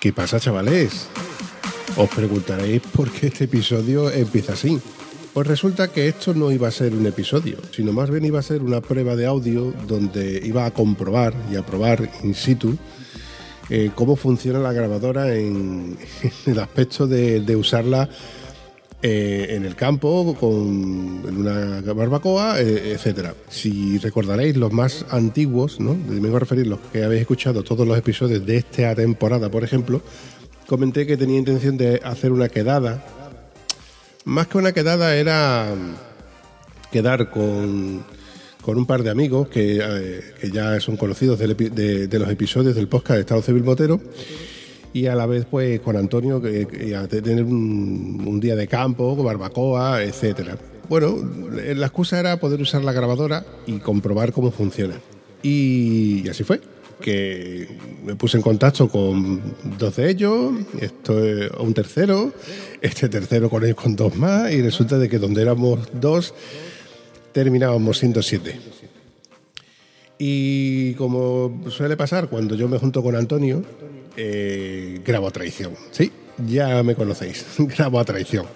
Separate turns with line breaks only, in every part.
¿Qué pasa, chavales? Os preguntaréis por qué este episodio empieza así. Pues resulta que esto no iba a ser un episodio, sino más bien iba a ser una prueba de audio donde iba a comprobar y a probar in situ eh, cómo funciona la grabadora en, el aspecto de, de usarla eh, en el campo, con, en una barbacoa, eh, etcétera. Si recordaréis los más antiguos, ¿no? me voy a referir los que habéis escuchado todos los episodios de esta temporada, por ejemplo, comenté que tenía intención de hacer una quedada. Más que una quedada era quedar con, con un par de amigos que, eh, que ya son conocidos de, de los episodios del podcast de Estado Civil Motero y a la vez pues con Antonio que, a tener un, día de campo, barbacoa, etcétera. Bueno, la excusa era poder usar la grabadora y comprobar cómo funciona. Y, así fue, que me puse en contacto con dos de ellos, esto es un tercero, este tercero con él con dos más y resulta de que donde éramos dos terminábamos siendo siete. Y como suele pasar cuando yo me junto con Antonio, eh, grabo a traición. Sí, ya me conocéis, grabo a traición.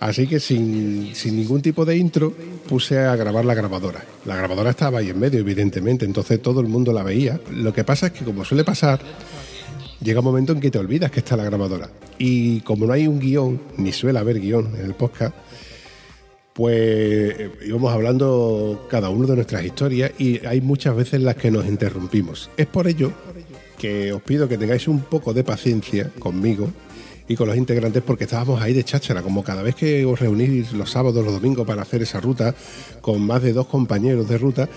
Así que sin, sin ningún tipo de intro puse a grabar la grabadora. La grabadora estaba ahí en medio, evidentemente, entonces todo el mundo la veía. Lo que pasa es que como suele pasar, llega un momento en que te olvidas que está la grabadora. Y como no hay un guion, ni suele haber guion en el podcast, pues eh, íbamos hablando cada uno de nuestras historias y hay muchas veces las que nos interrumpimos. Es por ello que os pido que tengáis un poco de paciencia conmigo y con los integrantes porque estábamos ahí de cháchara, como cada vez que os reunís los sábados, los domingos para hacer esa ruta con más de dos compañeros de ruta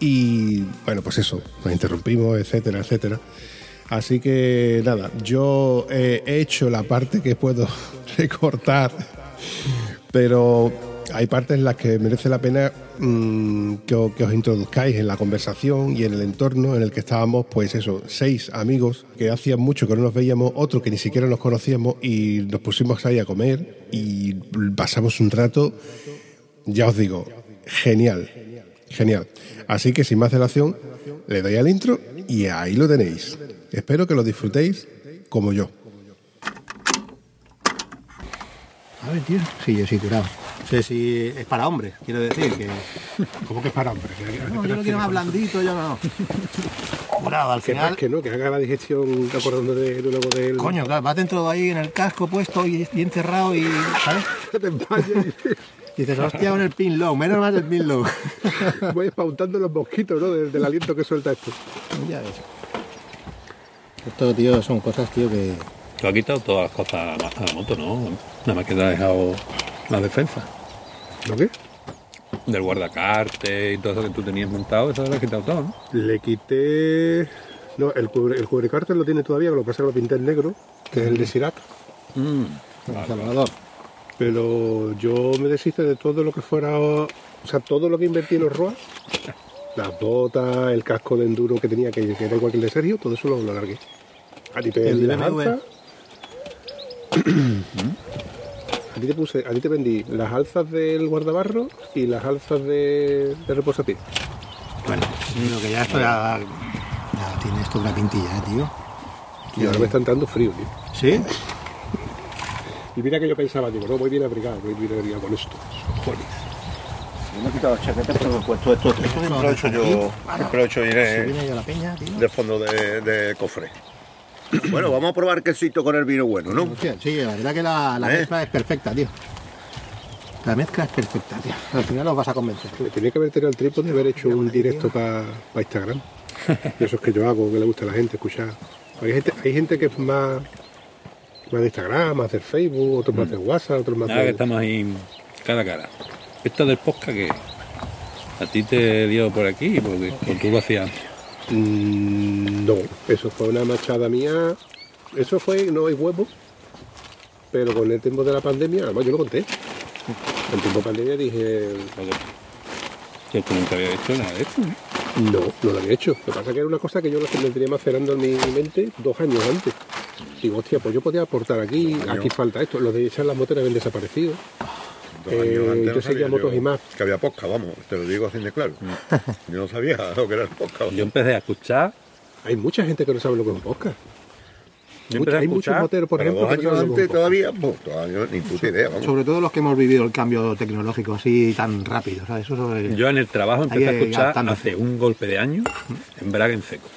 y bueno, pues eso, nos interrumpimos, etcétera, etcétera. Así que nada, yo eh, he hecho la parte que puedo recortar, pero hay partes en las que merece la pena que, o- que os introduzcáis en la conversación y en el entorno en el que estábamos, pues eso, seis amigos que hacían mucho que no nos veíamos, otro que ni siquiera nos conocíamos y nos pusimos ahí a comer y pasamos un rato, ya os digo, genial, genial. Así que sin más dilación, le doy al intro y ahí lo tenéis. Espero que lo disfrutéis como yo.
A ver, tío. Sí, yo sí curado. No sé si es para hombres, quiero decir que.
¿Cómo que es para hombres?
No, yo lo quiero más blandito, yo no. Curado, al
Que,
final.
que no, que haga la digestión acordando de, de luego del...
Coño, claro, vas dentro de ahí en el casco puesto y bien cerrado y. ¿Sabes?
te
Y dices, hostia, con el pin low, menos mal el pin low.
voy espantando los mosquitos, ¿no? Del, del aliento que suelta esto.
ya ves. Esto, tío, son cosas, tío, que.
Tú has quitado todas las cosas a la, a la moto, ¿no? Nada más que te has dejado la defensa.
¿Lo qué?
Del guardacarte y todo eso que tú tenías montado, eso lo has quitado todo, ¿no?
Le quité... No, el, cubre, el cubrecárter lo tiene todavía, lo que pasa es que lo pinté en negro, que es el de Sirac.
Mm.
Salvador.
Pero yo me deshice de todo lo que fuera... O sea, todo lo que invertí en los ROAS, las botas, el casco de enduro que tenía, que, que era igual que el de Sergio, todo eso lo, lo largué. A ti te
El de
alzas. a ti te puse, a ti te vendí las alzas del guardabarro y las alzas de, de reposapié.
Bueno, lo que ya esto ya. Ya tiene esto una pintilla, ¿eh, tío.
Y ahora me está entrando frío, tío.
¿Sí?
Y mira que yo pensaba, digo, no, voy bien abrigado, voy bien abrigado con esto.
Yo me he quitado la chaqueta, pero me he puesto esto. Esto siempre lo he hecho yo. Siempre lo he hecho yo
Se
en
viene yo la peña, tío.
el, de fondo de, de cofre. Bueno, vamos a probar quesito con el vino bueno, ¿no?
Sí, la verdad que la, la
¿Eh?
mezcla es perfecta, tío. La mezcla es perfecta, tío. Al final los vas a convencer.
Me tenía que haber tenido el trípode y haber hecho un directo para Instagram. De esos que yo hago, que le gusta a la gente escuchar. Hay gente, hay gente que es más, más de Instagram, más de Facebook, otros más de WhatsApp, otros más
Nada que
de...
estamos ahí cara a cara. Esto del podcast que ¿A ti te dio por aquí? Porque tú lo hacías antes.
Mm, no, eso fue una machada mía. Eso fue, no hay huevo. Pero con el tiempo de la pandemia, además yo lo conté. En tiempo de pandemia dije.
Yo nunca había hecho nada de esto, ¿eh?
no, no lo había hecho. Lo que pasa es que era una cosa que yo lo tenía macerando en mi mente dos años antes. Digo, hostia, pues yo podía aportar aquí, aquí falta esto. Los de echar las motos habían desaparecido.
Dos
Eh,
años antes
yo
no
seguía
sabía
motos y más.
Que había posca, vamos, te lo digo así de claro. Yo no sabía lo que era el posca.
Yo empecé a escuchar,
Hay mucha gente que no sabe lo que es un podcast.
yo
Mucha-
empecé a
hay muchos moteros, por
Pero
ejemplo,
dos
que no
años
que es
antes todavía, pues todavía ni puta idea, vamos.
Sobre todo los que hemos vivido el cambio tecnológico así tan rápido, ¿sabes? Eso sobre-
yo en el trabajo empecé a
que
escuchar hace un golpe de año en Braga en seco.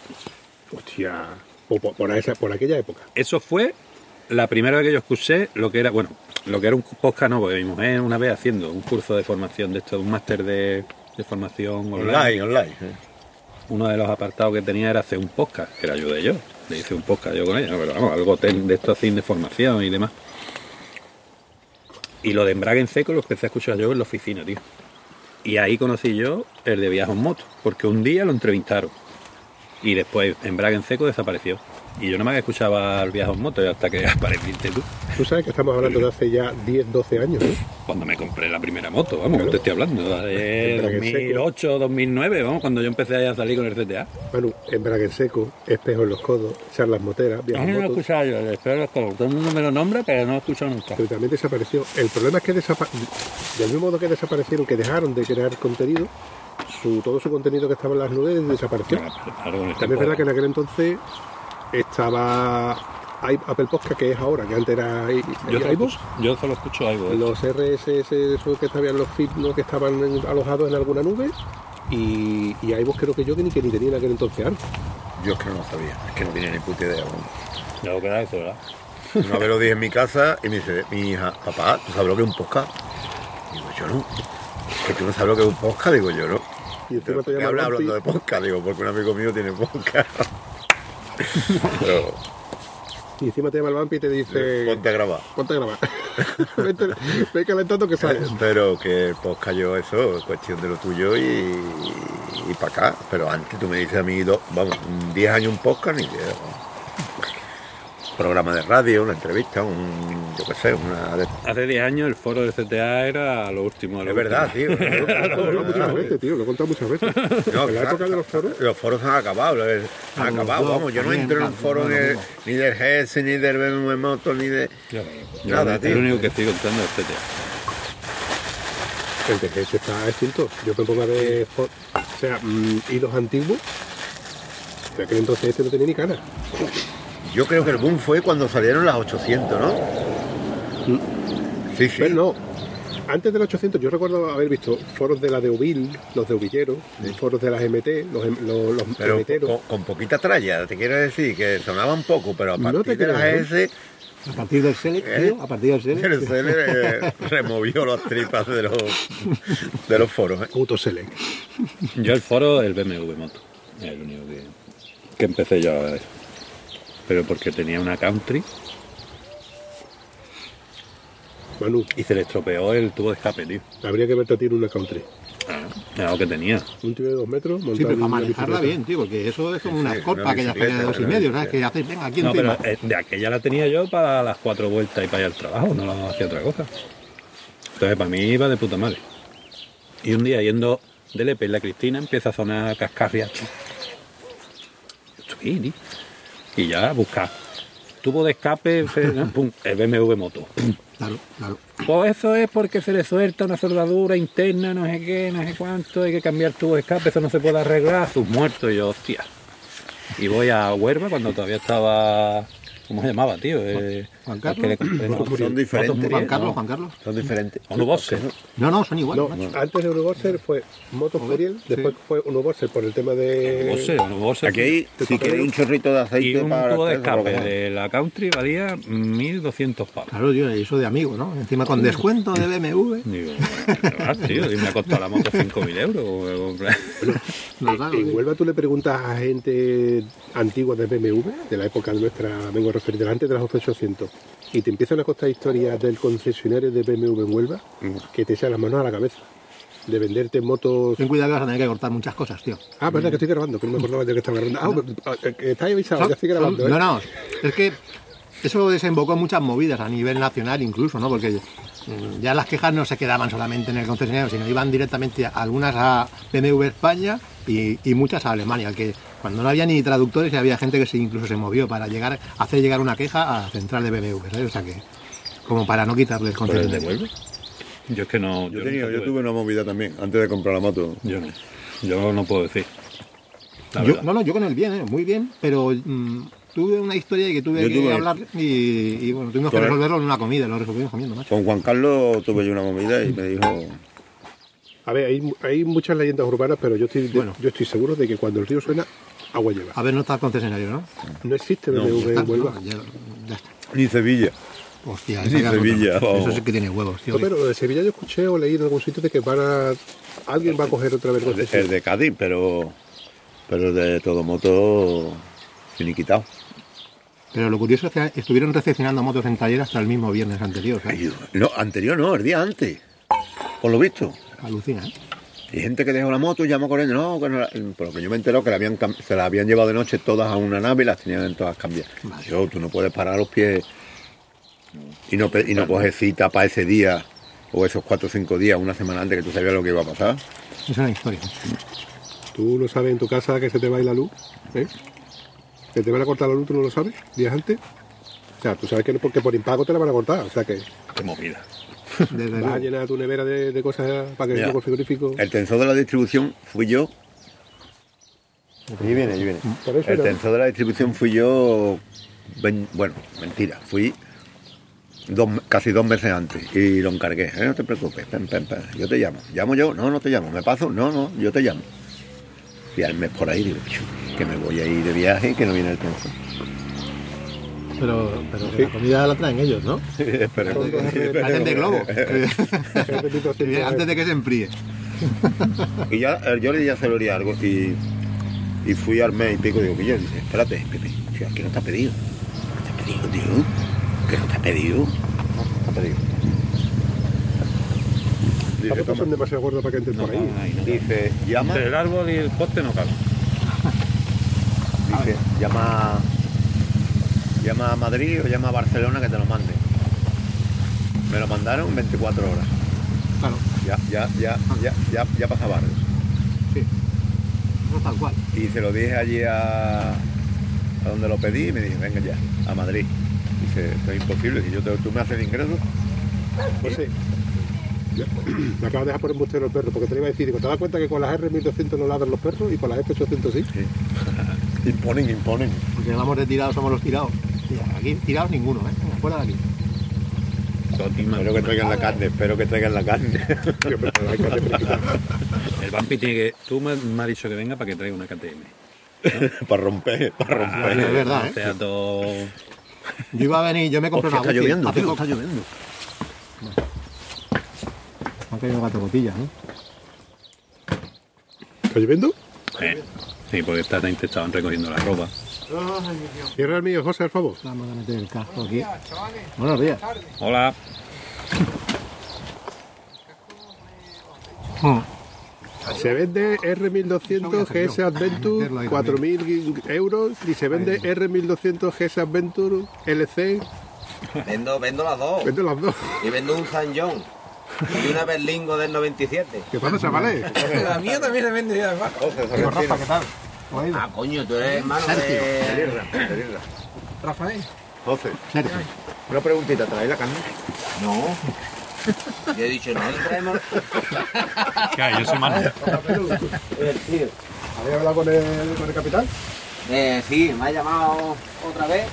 Hostia, por esa- por aquella época.
Eso fue la primera vez que yo escuché lo que era, bueno, lo que era un podcast, no, porque mi mujer una vez haciendo un curso de formación de esto, un máster de, de formación online.
Online, online. ¿eh?
Uno de los apartados que tenía era hacer un podcast, que era ayudé yo. Le hice un podcast yo con ella, pero vamos, algo de esto así de formación y demás. Y lo de embrague en seco lo empecé a escuchar yo en la oficina, tío. Y ahí conocí yo el de viaje en moto, porque un día lo entrevistaron. Y después embrague en seco desapareció. Y yo no me había escuchado el viaje en moto hasta que apareciste tú.
Tú sabes que estamos hablando de hace ya 10, 12 años, ¿eh?
Cuando me compré la primera moto, vamos,
Claro.
te estoy hablando, de
Embrague en seco.
2008, 2009, vamos, cuando yo empecé a salir con el CTA.
Manu, embrague en seco, espejo en los codos, charlas moteras, viajes en
no lo he escuchado yo, espero los colos. Todo el mundo me lo nombra, pero no lo he escuchado nunca.
Pero también desapareció. El problema es que desaparecieron, del mismo modo que desaparecieron, que dejaron de crear contenido, su, todo su contenido que estaba en las nubes desapareció.
Claro, con el
También es verdad que en aquel entonces estaba Apple Podcast, que es ahora, que antes era
yo, solo
iVoox.
escucho, yo solo escucho algo.
los RSS esos que estaban los feeds ¿no? que estaban en- alojados en alguna nube y, y iVoox creo que yo que ni que ni tenía en aquel entonces algo.
Yo es que no lo sabía, es que no tenía ni puta idea.
Ya lo que era eso, ¿verdad?
Una vez lo dije en mi casa y me dice mi hija, papá, ¿tú sabes lo que es un podcast? Digo, yo no. Que tú no sabes lo que es un podcast, digo yo no.
Y encima
¿Por
te Vampi.
hablando de podcast? Digo, porque un amigo mío tiene podcast. Pero
y encima te llama el vampi y te dice
ponte a grabar.
ponte a grabar Vete- ve calentando que sales
Pero que el podcast yo eso es cuestión de lo tuyo y, y, para acá. Pero antes tú me dices a mí, do- vamos, 10 años un podcast ni idea. Programa de radio, una entrevista, un, yo qué sé, una... de-
Hace 10 años el foro del CTA era lo último. de lo
Es verdad,
último.
tío.
lo he contado muchas veces tío lo he contado muchas veces
No,
en la
claro,
época de los foros
Los foros han acabado, han acabado, vamos, yo no entro en un foro de- ni del GS, ni del BMW Moto, ni de...
Yo, yo
Nada,
el
tío.
único que estoy contando es CTA.
el DGS está extinto yo me pongo a ver fo- o sea mm, hilos antiguos de aquel entonces este no tenía ni cara
Yo creo que el boom fue cuando salieron las 800, ¿no? Sí, sí.
pero no antes del 800 yo recuerdo haber visto foros de la de los de Uvilleros foros de las MT los, em- los, los
Pero
MTeros.
con, con poquita tralla, te quiero decir que sonaban poco, pero a
No
partir
te
de las
creas,
S,
A partir del Select,
¿Eh?
tío, a partir del Select.
el CL eh, removió las tripas de los, de los foros. ¿eh?
Autoselect
Yo el foro del BMW Moto. Es el único que, que empecé yo a ver. Pero porque tenía una country
Manu
y se le estropeó el tubo de escape, tío.
habría que verte a ti en una country
Era lo que tenía.
un tío de dos metros
Sí, pero para manejarla bien, tío, porque eso es como una
sí,
escorpa
una
que ya
bicicleta,
de dos y medio, ¿sabes? Que haces, venga, aquí
No,
encima.
pero eh, de aquella la tenía yo para las cuatro vueltas y para ir al trabajo, no la hacía otra cosa. Entonces para mí iba de puta madre. Y un día yendo de Lepe la Cristina empieza a sonar cascarria. Tío. Y ya buscar. Tubo de escape, fre- pum, el BMW moto. pum.
Claro, claro.
Pues eso es porque se le suelta una soldadura interna, no sé qué, no sé cuánto, hay que cambiar tubo de escape, eso no se puede arreglar, sus muertos, y yo, hostia. Y voy a Huerva cuando todavía estaba, ¿cómo se llamaba, tío? Eh,
Juan Carlos.
le
Son diferentes.
Juan Carlos,
no.
Juan Carlos.
Son diferentes.
Onu Bosse.
No, no, son iguales.
No, antes de Universal fue Motos Muriel, después fue Universal por el tema de.
Aquí hay, si queréis un chorrito de
Y
aceite
un
para...
tubo de escape de la Country valía 1.200 pavos.
Claro, tío, y eso de amigo, ¿no? Encima con descuento de BMW.
Digo, tío, y me ha costado la moto 5.000 euros.
En. Huelva tú le preguntas a gente antigua de BMW, de la época nuestra, vengo a referir, delante de las 800, y te empiezan a contar historias del concesionario de BMW en Huelva, que te echan las manos a la cabeza. de venderte motos.
Ten cuidado que vas a tener que cortar muchas cosas, tío.
Ah, verdad que estoy grabando, que no me acordaba de que estaba grabando. Ah, pero, eh, está ahí avisado, ya estoy grabando.
No,
¿eh?
no, es que eso desembocó en muchas movidas a nivel nacional incluso, ¿no? Porque mm, ya las quejas no se quedaban solamente en el concesionario, sino iban directamente a- algunas a BMW España y, y muchas a Alemania, que cuando no había ni traductores y había gente que se, incluso se movió para llegar a hacer llegar una queja a central de BMW, ¿sabes? O sea que, como para no quitarle el
¿Pero el
concesionario.
devuelve? Yo es que no.
Yo,
Yo,
tenía- yo
tuve-
una movida también, antes de comprar la moto.
Yo no. Yo no puedo decir. La
Yo- no, no, yo con él bien, ¿eh? muy bien, pero mm, tuve una historia y que tuve
Yo
que
tuve-
hablar y, y, bueno, tuvimos que resolverlo en una comida, lo resolvimos comiendo, macho.
Con Juan Carlos tuve yo una movida y me dijo,
A ver, hay, hay muchas leyendas urbanas, pero yo estoy, de-
Bueno.
yo estoy seguro de que cuando el río suena, agua lleva.
A ver, no está el concesionario, ¿no?
No existe BMW
Ah,
en Huelva.
no, ya, ya está.
ni Sevilla.
Hostia,
Sevilla.
Eso sí que tiene huevos, tío.
No, pero de Sevilla yo escuché o leí en algún sitio de que van a... Alguien va a coger otra vez
El de, el de Cádiz, pero, pero de todo moto finiquitado.
Pero lo curioso es que estuvieron recepcionando motos en taller hasta el mismo viernes anterior, ¿sabes?
Ay, No, anterior no, el día antes. Por lo visto.
Alucina, ¿eh?
Y gente que dejó la moto y llamó corriendo. No, que no la- por lo que yo me entero que la habían, cam- se la habían llevado de noche todas a una nave y las tenían todas cambiadas. Yo, tú no puedes parar los pies y no, pe- y no coges cita para ese día o esos cuatro o cinco días, una semana antes que tú sabías lo que iba a pasar.
Es una historia.
¿Tú no sabes en tu casa que se te va a ir la luz? ¿Eh? ¿Que te van a cortar la luz, tú no lo sabes? ¿Días antes? O sea, tú sabes que no, porque por impago te la van a cortar. O sea que
Qué movida.
Desde
vas a llenar tu nevera de, de cosas para que
Mira,
el frigorífico...
El tensor de la distribución fui yo. Allí viene, allí viene.
Por eso
El
era-
tensor de la distribución fui yo. bueno, mentira. Fui dos, casi dos meses antes y lo encargué. Eh, no te preocupes, pen, pen, pen, yo te llamo. ¿Llamo yo? No, no te llamo. ¿Me paso? No, no, yo te llamo. Y al mes por ahí digo, "Piu, que me voy a ir de viaje y que no viene el tensor.
Pero, pero que la comida la traen ellos, ¿no?
Espera,
Hacen de globo.
R1200.
Antes de que se enfríe.
Y ya, eh, yo le se lo haría algo y, y fui al mes y pico y digo, Guillermo, dice, espérate, Pepe, tío, aquí no está pedido. No está pedido, tío. Que no está pedido. No está pedido.
Motos son demasiado gordas para que entren por ahí.
No.
Dice, llama,
Entre el árbol y el poste no cabe.
dice, llama, llama a Madrid o llama a Barcelona que te lo manden. Me lo mandaron en 24 horas.
Claro,
Ya, ya, ya, ya, ya, ya pasaba algo.
sí. Es tal cual.
Y se lo dije allí a, a donde lo pedí y me dije, venga ya, a Madrid. Dice, esto es imposible, si yo te- tú me haces el ingreso.
Pues sí. Me acabas de dejar por embustero el perro, porque te lo iba a decir, digo, ¿te das cuenta que con las R1200 no ladran los perros y con las F800 sí?
Imponen, imponen.
Porque vamos de tirados, somos los tirados. Aquí tirados ninguno, ¿eh? Fuera de aquí.
Espero que traigan la carne, espero que traigan la carne.
El vampi tiene que. Tú me, me has dicho que venga para que traiga una KTM.
para romper, para romper.
es verdad,
O
¿eh?
sea, todo.
Yo iba a venir, yo me compré
Hostia,
una
está lloviendo, está lloviendo.
Caído gato botillas, ¿no?
¿Está lloviendo?
Eh, Sí, porque está estaban recogiendo la ropa.
Cierra el mío, José, al favor.
Vamos a meter el casco aquí. Buenos días.
Hola.
Mm.
Se vende R1200 GS Adventure 4.000 euros y se vende R1200 GS Adventure LC.
Vendo, vendo las dos.
Vende las dos.
Y vendo un San John. Y una Berlingo del 97.
¿Qué pasa, chavales?
La mía también se vende además.
Rafa, ¿qué tal?
Ah, coño, tú eres hermano de...
Rafael.
José,
Sergio.
una preguntita, ¿traes la carne?
No. Yo he dicho, no, traemos...
¿Qué Yo soy malo.
Tío.
¿Habéis hablado con el, con el capitán?
Eh, sí, me ha llamado otra vez.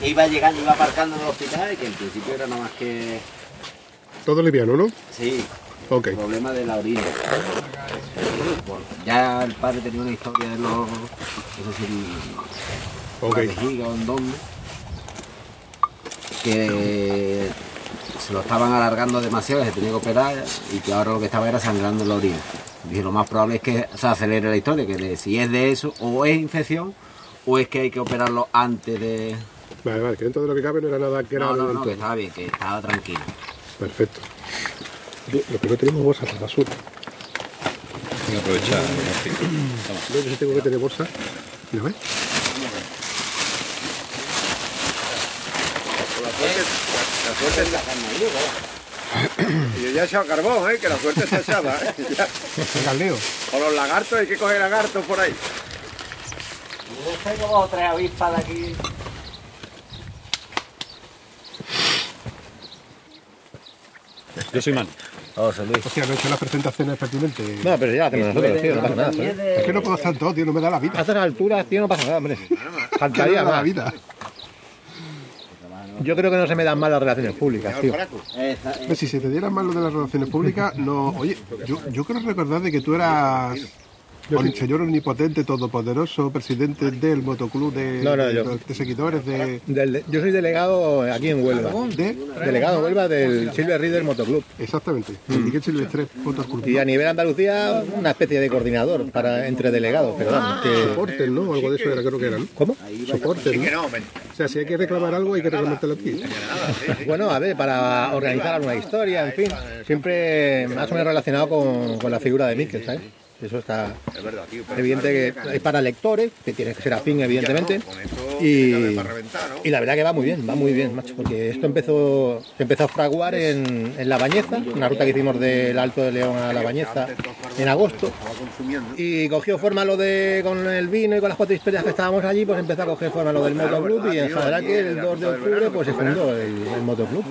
Que iba llegando, iba aparcando en el hospital y que en principio era nada más que...
Todo liviano, ¿no?
Sí,
Ok.
problema de la orina. Bueno, ya el padre tenía una historia de los... No sé si
Ok.
la vejiga o en dónde, que se lo estaban alargando demasiado, se tenía que operar y que ahora lo que estaba era sangrando la orina. Dije, lo más probable es que se acelere la historia, que de- si es de eso, o es infección, o es que hay que operarlo antes de...
Vale, vale, que dentro de lo que cabe no era nada que era
No, no,
del
no, que estaba bien, que estaba tranquilo.
Perfecto. Lo que no tenemos bolsas de basura.
Voy a aprovechar.
Yo tengo que tener bolsa. ¿Lo ves?
La suerte está... Y yo ya he echado carbón, ¿eh? Que la suerte está echada, ¿eh? O los lagartos, hay que coger lagartos por ahí.
Yo tengo dos o tres avispas de aquí.
Yo soy man.
José Luis.
Hostia, no he hecho las presentaciones pertinentes.
No, pero ya la hacemos nosotros, tío, no pasa nada. ¿eh?
de-
Es que no puedo estar todo, tío, no me da la
A
vida.
estas alturas, tío, no pasa nada, hombre. Faltaría
me da la
más.
vida.
Yo creo que no se me dan mal las relaciones públicas, tío.
Esa-
Pero si se te dieran mal lo de las relaciones públicas, no. Oye, yo, yo creo recordar de que tú eras el señor omnipotente, todopoderoso, presidente del motoclub de,
No, no, yo.
de seguidores de.
Del- yo soy delegado aquí en Huelva.
de
Delegado en Huelva del Silver Reader Motoclub.
exactamente, el Miguel Silvestre, Motoclub.
Y a nivel Andalucía, una especie de coordinador para entre delegados, pero vamos, que...
Soportes, ¿no? Algo de eso era, creo que era, ¿no?
¿Cómo?
Soportes,
Que
¿no? O sea, si hay que reclamar algo, hay que reclamártelo aquí.
Bueno, a ver, para organizar alguna historia, en fin, siempre más o menos relacionado con, con la figura de Miquel, ¿sabes? Eso está
es verdad, tío. pero-
evidente que es para lectores, que tienes que ser afín, evidentemente. Y, y la verdad que va muy bien, va muy bien, macho, porque esto empezó, se empezó a fraguar en, en La Bañeza, una ruta que hicimos del Alto de León a La Bañeza en agosto. Y cogió forma lo de con el vino y con las cuatro historias que estábamos allí, pues empezó a coger forma lo del motoclub y en general que el 2 de octubre pues se fundó el, el motoclub.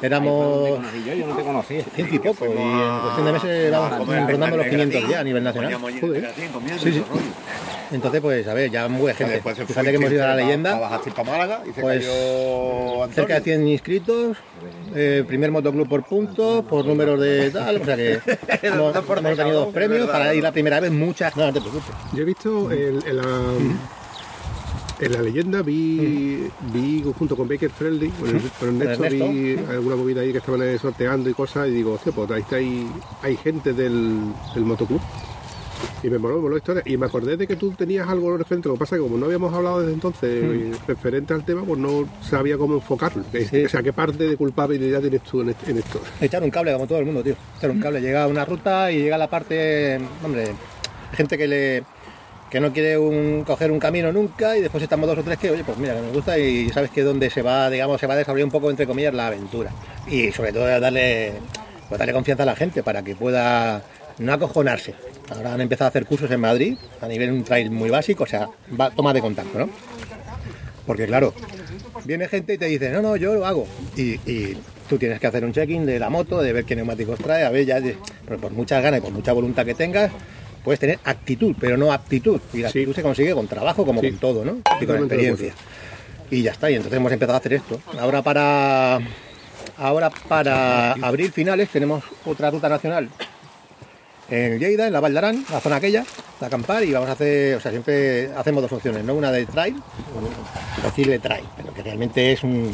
Éramos
yo, no te conocía.
ciento y poco y en cuestión de meses vamos rondando los 500 ya a nivel nacional. Sí, sí. Entonces pues a ver, ya muy buena gente.
Fue
Fíjate que hemos ido a la leyenda, Pues, cerca de 100 inscritos, eh, primer motoclub por puntos, por números de tal, o sea que hemos, hemos tenido dos premios para ir la primera vez muchas, no, no te preocupes.
Yo he visto el- en, la, en la leyenda, vi, vi junto con Baker Friendly, con, el, con Ernesto,
Ernesto.
vi alguna movida ahí que estaban sorteando y cosas, y digo, hostia, pues ahí está ahí, hay gente del, del motoclub. Y me moló, me moló la historia. Y me acordé de que tú tenías algo referente. Lo que pasa es que como no habíamos hablado desde entonces referente al tema, pues no sabía cómo enfocarlo.
Sí.
O sea, ¿qué parte de culpabilidad tienes tú en, este- en esto?
Echar un cable como todo el mundo, tío. Echar un cable. Llega a una ruta y llega a la parte, hombre, gente que le que no quiere un- coger un camino nunca y después estamos dos o tres que, oye, pues mira, que me gusta y sabes que donde se va, digamos, se va a desarrollar un poco, entre comillas, la aventura. Y sobre todo darle, pues darle confianza a la gente para que pueda no acojonarse. Ahora han empezado a hacer cursos en Madrid a nivel un trail muy básico, o sea, va- toma de contacto, ¿no? Porque claro, viene gente y te dice, no, no, yo lo hago. Y, tú tienes que hacer un check-in de la moto, de ver qué neumáticos trae, a ver ya, pero por muchas ganas y por mucha voluntad que tengas, puedes tener actitud, pero no aptitud. Y la
Sí.
actitud se consigue con trabajo, como
Sí.
con todo, ¿no? Y con experiencia. Y ya está, y entonces hemos empezado a hacer esto. Ahora para ahora para abril finales tenemos otra ruta nacional en Lleida, en la Val d'Aran, la zona aquella, de acampar y vamos a hacer, o sea, siempre hacemos dos opciones, ¿no? Una de trail, decirle trail, pero que realmente es un,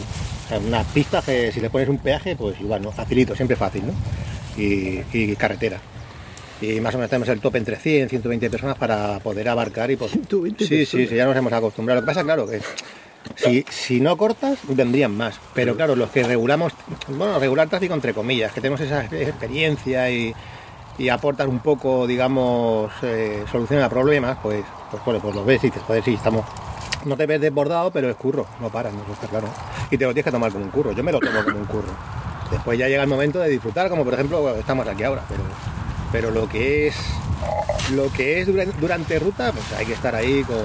o sea, una pista que si le pones un peaje, pues igual, ¿no? Facilito, siempre fácil, ¿no? Y, y carretera. Y más o menos tenemos el tope entre 100, 120 personas para poder abarcar y pues...
120
sí, sí,
personas.
sí, ya nos hemos acostumbrado. Lo que pasa, claro, que si, si no cortas, vendrían más. Pero claro, los que regulamos, bueno, regular tráfico entre comillas, que tenemos esa experiencia y, y aportan un poco, digamos, eh, solución a problemas, pues, pues, joder, pues los ves y dices, joder, sí, estamos. No te ves desbordado, pero es curro, no paras, no está claro. Y te lo tienes que tomar como un curro, yo me lo tomo como un curro. Después ya llega el momento de disfrutar, como por ejemplo estamos aquí ahora, pero, pero lo que es lo que es durante, durante ruta, pues hay que estar ahí con,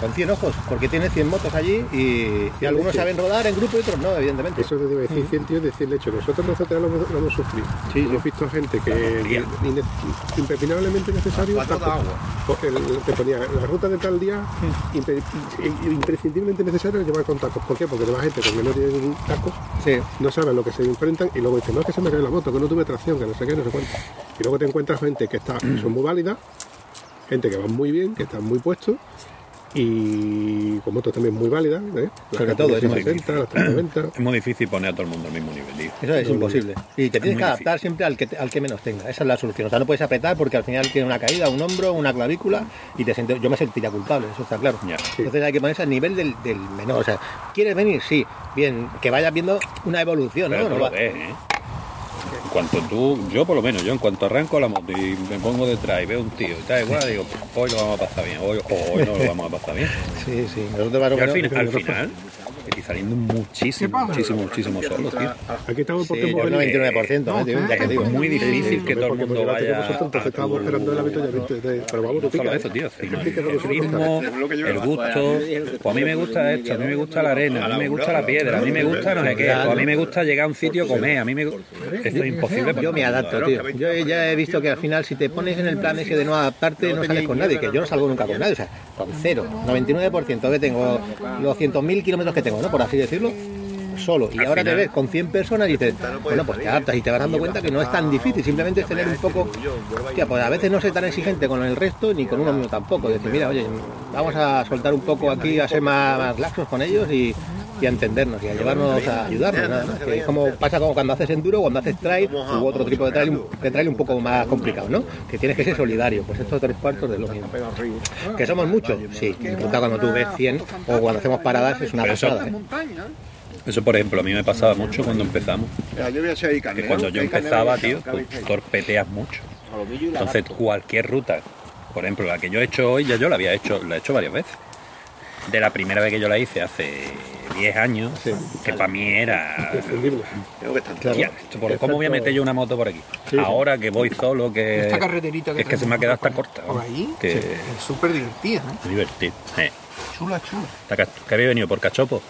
con 100 ojos, porque tiene 100 motos allí y, y algunos saben rodar en grupo y otros no, evidentemente.
Eso te iba a decir, 100 tíos, decir, de hecho, nosotros nosotros lo hemos, lo hemos sufrido.
Sí.
Hemos visto gente que, impepinablemente necesario.
Toda agua.
el- te ponía la ruta de tal día, imprescindiblemente necesario llevar contactos. ¿Por qué? Porque va gente que no tienen tacos,
Sí.
no saben lo que se enfrentan y luego dicen, no es que se me cae la moto, que no tuve tracción, que no sé qué, no sé cuánto. Y luego te encuentras gente que está, son muy válidas, gente que va muy bien, que están muy puestos y con motos también muy válidas, ¿eh? Las
Sobre todo, es muy
60, las 390.
Es muy difícil poner a todo el mundo al mismo nivel, tío.
Eso es imposible. Y te tienes que adaptar siempre al que, al que menos tenga. Esa es la solución. O sea, no puedes apretar porque al final tiene una caída, un hombro, una clavícula y te sientes, yo me sentiría culpable, eso está claro.
Ya.
Entonces hay que ponerse al nivel del, del menor. O sea, ¿quieres venir? Sí. Bien, que vayas viendo una evolución,
Pero
¿no?
tú
No
lo
va-
ves, ¿eh? Cuanto tú, yo por lo menos, yo en cuanto arranco la moto y me pongo detrás y veo un tío y tal igual, digo, hoy lo vamos a pasar bien, hoy, hoy no lo vamos a pasar bien.
Sí, sí. Nosotros más o
Y al,
menos-
fin- al final, estoy saliendo muchísimo, muchísimo, muchísimo solo, tío.
Aquí estamos porque
Sí,
hemos
yo
venido-
99%, ¿eh, tío? Ya que
Es
digo.
muy difícil que todo el mundo vaya
entonces estábamos esperando el avituallamiento, entonces, pero vamos,
No solo eso, tío, sino el ritmo, el gusto. Pues a mí me gusta esto, a mí me gusta la arena, a mí me gusta la piedra, a mí me gusta no sé qué, a mí me gusta llegar a un sitio a comer, a mí me Esto es imposible.
Yo me adapto, tío.
¿no?
Yo ya he visto que al final, si te pones en el plan ese de no adaptarte, no sales con nadie, que yo no salgo nunca con nadie, o sea, con cero, 99% que tengo, los 100.000 kilómetros que tengo, Por así decirlo, solo. Y
Al
ahora te ves con 100 personas y dices, bueno, pues te adaptas y te vas dando cuenta que no es tan difícil, simplemente es tener un poco, hostia, pues a veces no soy tan exigente con el resto ni con uno mismo tampoco. Decir, mira, oye, vamos a soltar un poco aquí, a ser más, más laxos con ellos y, y a entendernos y a llevarnos a ayudarnos, nada más. Que es como pasa como cuando haces enduro, cuando haces trail u otro tipo de trail, un- de trail un poco más complicado, ¿no? Que tienes que ser solidario, pues estos tres cuartos de lo mismo. Que somos muchos, sí, cuando tú ves 100 o cuando hacemos paradas es una pasada, ¿eh?
Eso, por ejemplo, a mí me pasaba mucho cuando empezamos.
Mira, yo voy a ser ahí
Que cuando yo empezaba, tío, tú torpeteas mucho. Entonces, cualquier ruta, por ejemplo, la que yo he hecho hoy, ya yo la había hecho, la he hecho varias veces. De la primera vez que yo la hice hace 10 años, que para mí era.
Tengo que estar
por- ¿Cómo voy a meter yo una moto por aquí? Ahora que voy solo, que.
Esta carreterita que
Es que se me ha quedado hasta corta.
Por ahí,
Que-
sí, es súper divertida, ¿eh?
Es divertido. Eh.
Chula, chula.
¿Que había venido por cachopo?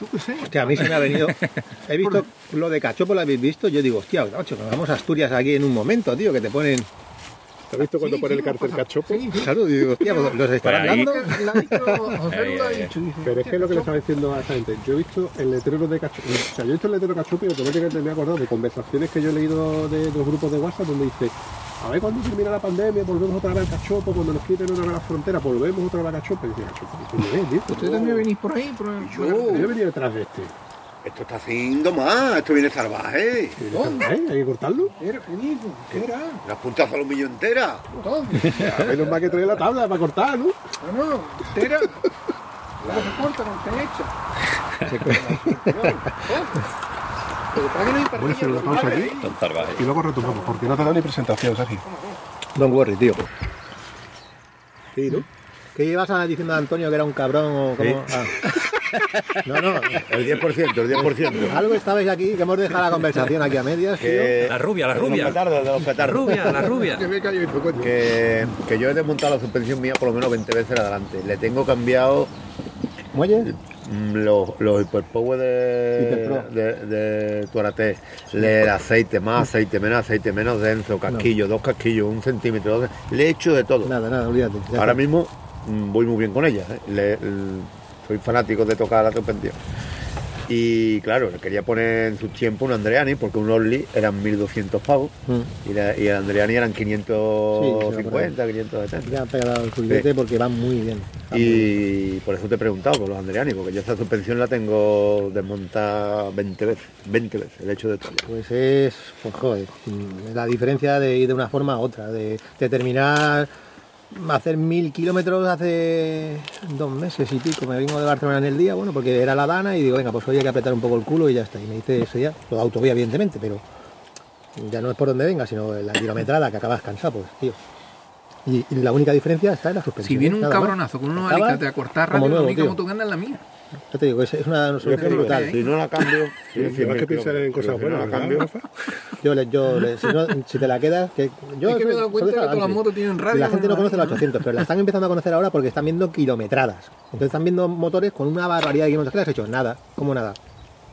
Yo qué sé.
Hostia, a mí se me ha venido. He visto lo de Cachopo, ¿lo habéis visto? Yo digo, hostia, macho, nos vamos a Asturias aquí en un momento, tío, que te ponen.
¿Te has visto cuando
Sí,
pone
sí,
el cartel
pasa-
cachopo?
Sí, sí.
Claro, digo, hostia, pues, los estarán dando.
Pero es que es lo que le estaba diciendo a esa gente. Yo he visto el letrero de cachopo. O sea, yo he visto el letrero de cachopo y automáticamente me he acordado de conversaciones que yo he leído de, de los grupos de WhatsApp donde dice. A ver cuando termina la pandemia, volvemos otra vez al cachopo, cuando nos quiten otra vez las fronteras, volvemos otra vez al cachopo. Y dice, cachopo, ¿y ¿dónde
también venís por ahí, por el-
Yo he venido detrás de este.
Esto está haciendo más, esto viene salvaje.
¿Eh? Hay que cortarlo.
Era, ¿qué era?
Las puntas a los millo entera.
A menos mal que trae la tabla para cortar, ¿no?
No, no, entera. Luego se corta con hecha. Pero para que no hay
Voy a hacer una pausa aquí
Tan salvaje.
y luego retomamos, porque no te da ni presentación, Sergio.
Don't worry, tío.
Sí, ¿no?
¿Qué ibas a diciendo a Antonio que era un cabrón o cómo? Ah. No, no.
El 10%, el 10%.
Algo estabais aquí, que hemos dejado la conversación aquí a medias.
Que,
La rubia, la
los
rubia.
petardos, de los
La rubia, la rubia.
Que me callo y poco.
Que, que yo he desmontado la suspensión mía por lo menos 20 veces adelante. Le tengo cambiado
¿Muelle?
Mm, los, los hiperpower de, de, de Tuarate. El aceite, más aceite, menos aceite, menos denso, casquillo, dos casquillos, un centímetro. dos- Le he hecho de todo.
Nada, nada, olvídate.
Ahora
está.
mismo mm, voy muy bien con ella. ¿eh? Le- soy fanático de tocar la suspensión. Y claro, le quería poner en su tiempo un Andreani, porque un Orly eran 1200 pavos
Mm.
y, la- y el Andreani eran
Sí,
550, 570.
Ya han pegado el subidete porque van muy bien. Van muy bien.
Y por eso te he preguntado por los Andreani, porque yo esa suspensión la tengo desmontada 20 veces, 20 veces, el hecho de todo.
Pues es, pues joder, la diferencia de ir de una forma a otra, de, de terminar, hacer mil kilómetros hace dos meses y pico, me vengo de Barcelona en el día, bueno, porque era la dana y digo, venga, pues hoy hay que apretar un poco el culo y ya está, y me hice eso ya, lo de autovía evidentemente, pero ya no es por donde venga, sino la kilometrada que acabas cansado, pues, tío. Y, y la única diferencia está en la suspensión.
Si viene un
más.
cabronazo con unos alicates a cortar radio, la única moto que anda es la mía.
Ya te digo, es, es una solución brutal.
Si no la cambio,
Llevas
100.000
que pensar en cosas
si no
buenas,
la cambio?
Yo, le, yo le- si, no- si te la quedas, que yo
Es que me he
soy-
dado
soy
cuenta que
de
todas las
Country.
motos tienen radio,
Y la gente no
¿no?
conoce la 800, pero la están empezando a conocer ahora porque están viendo kilometradas. Entonces están viendo motores con una barbaridad de kilómetros. ¿Qué le has hecho? Nada, como nada.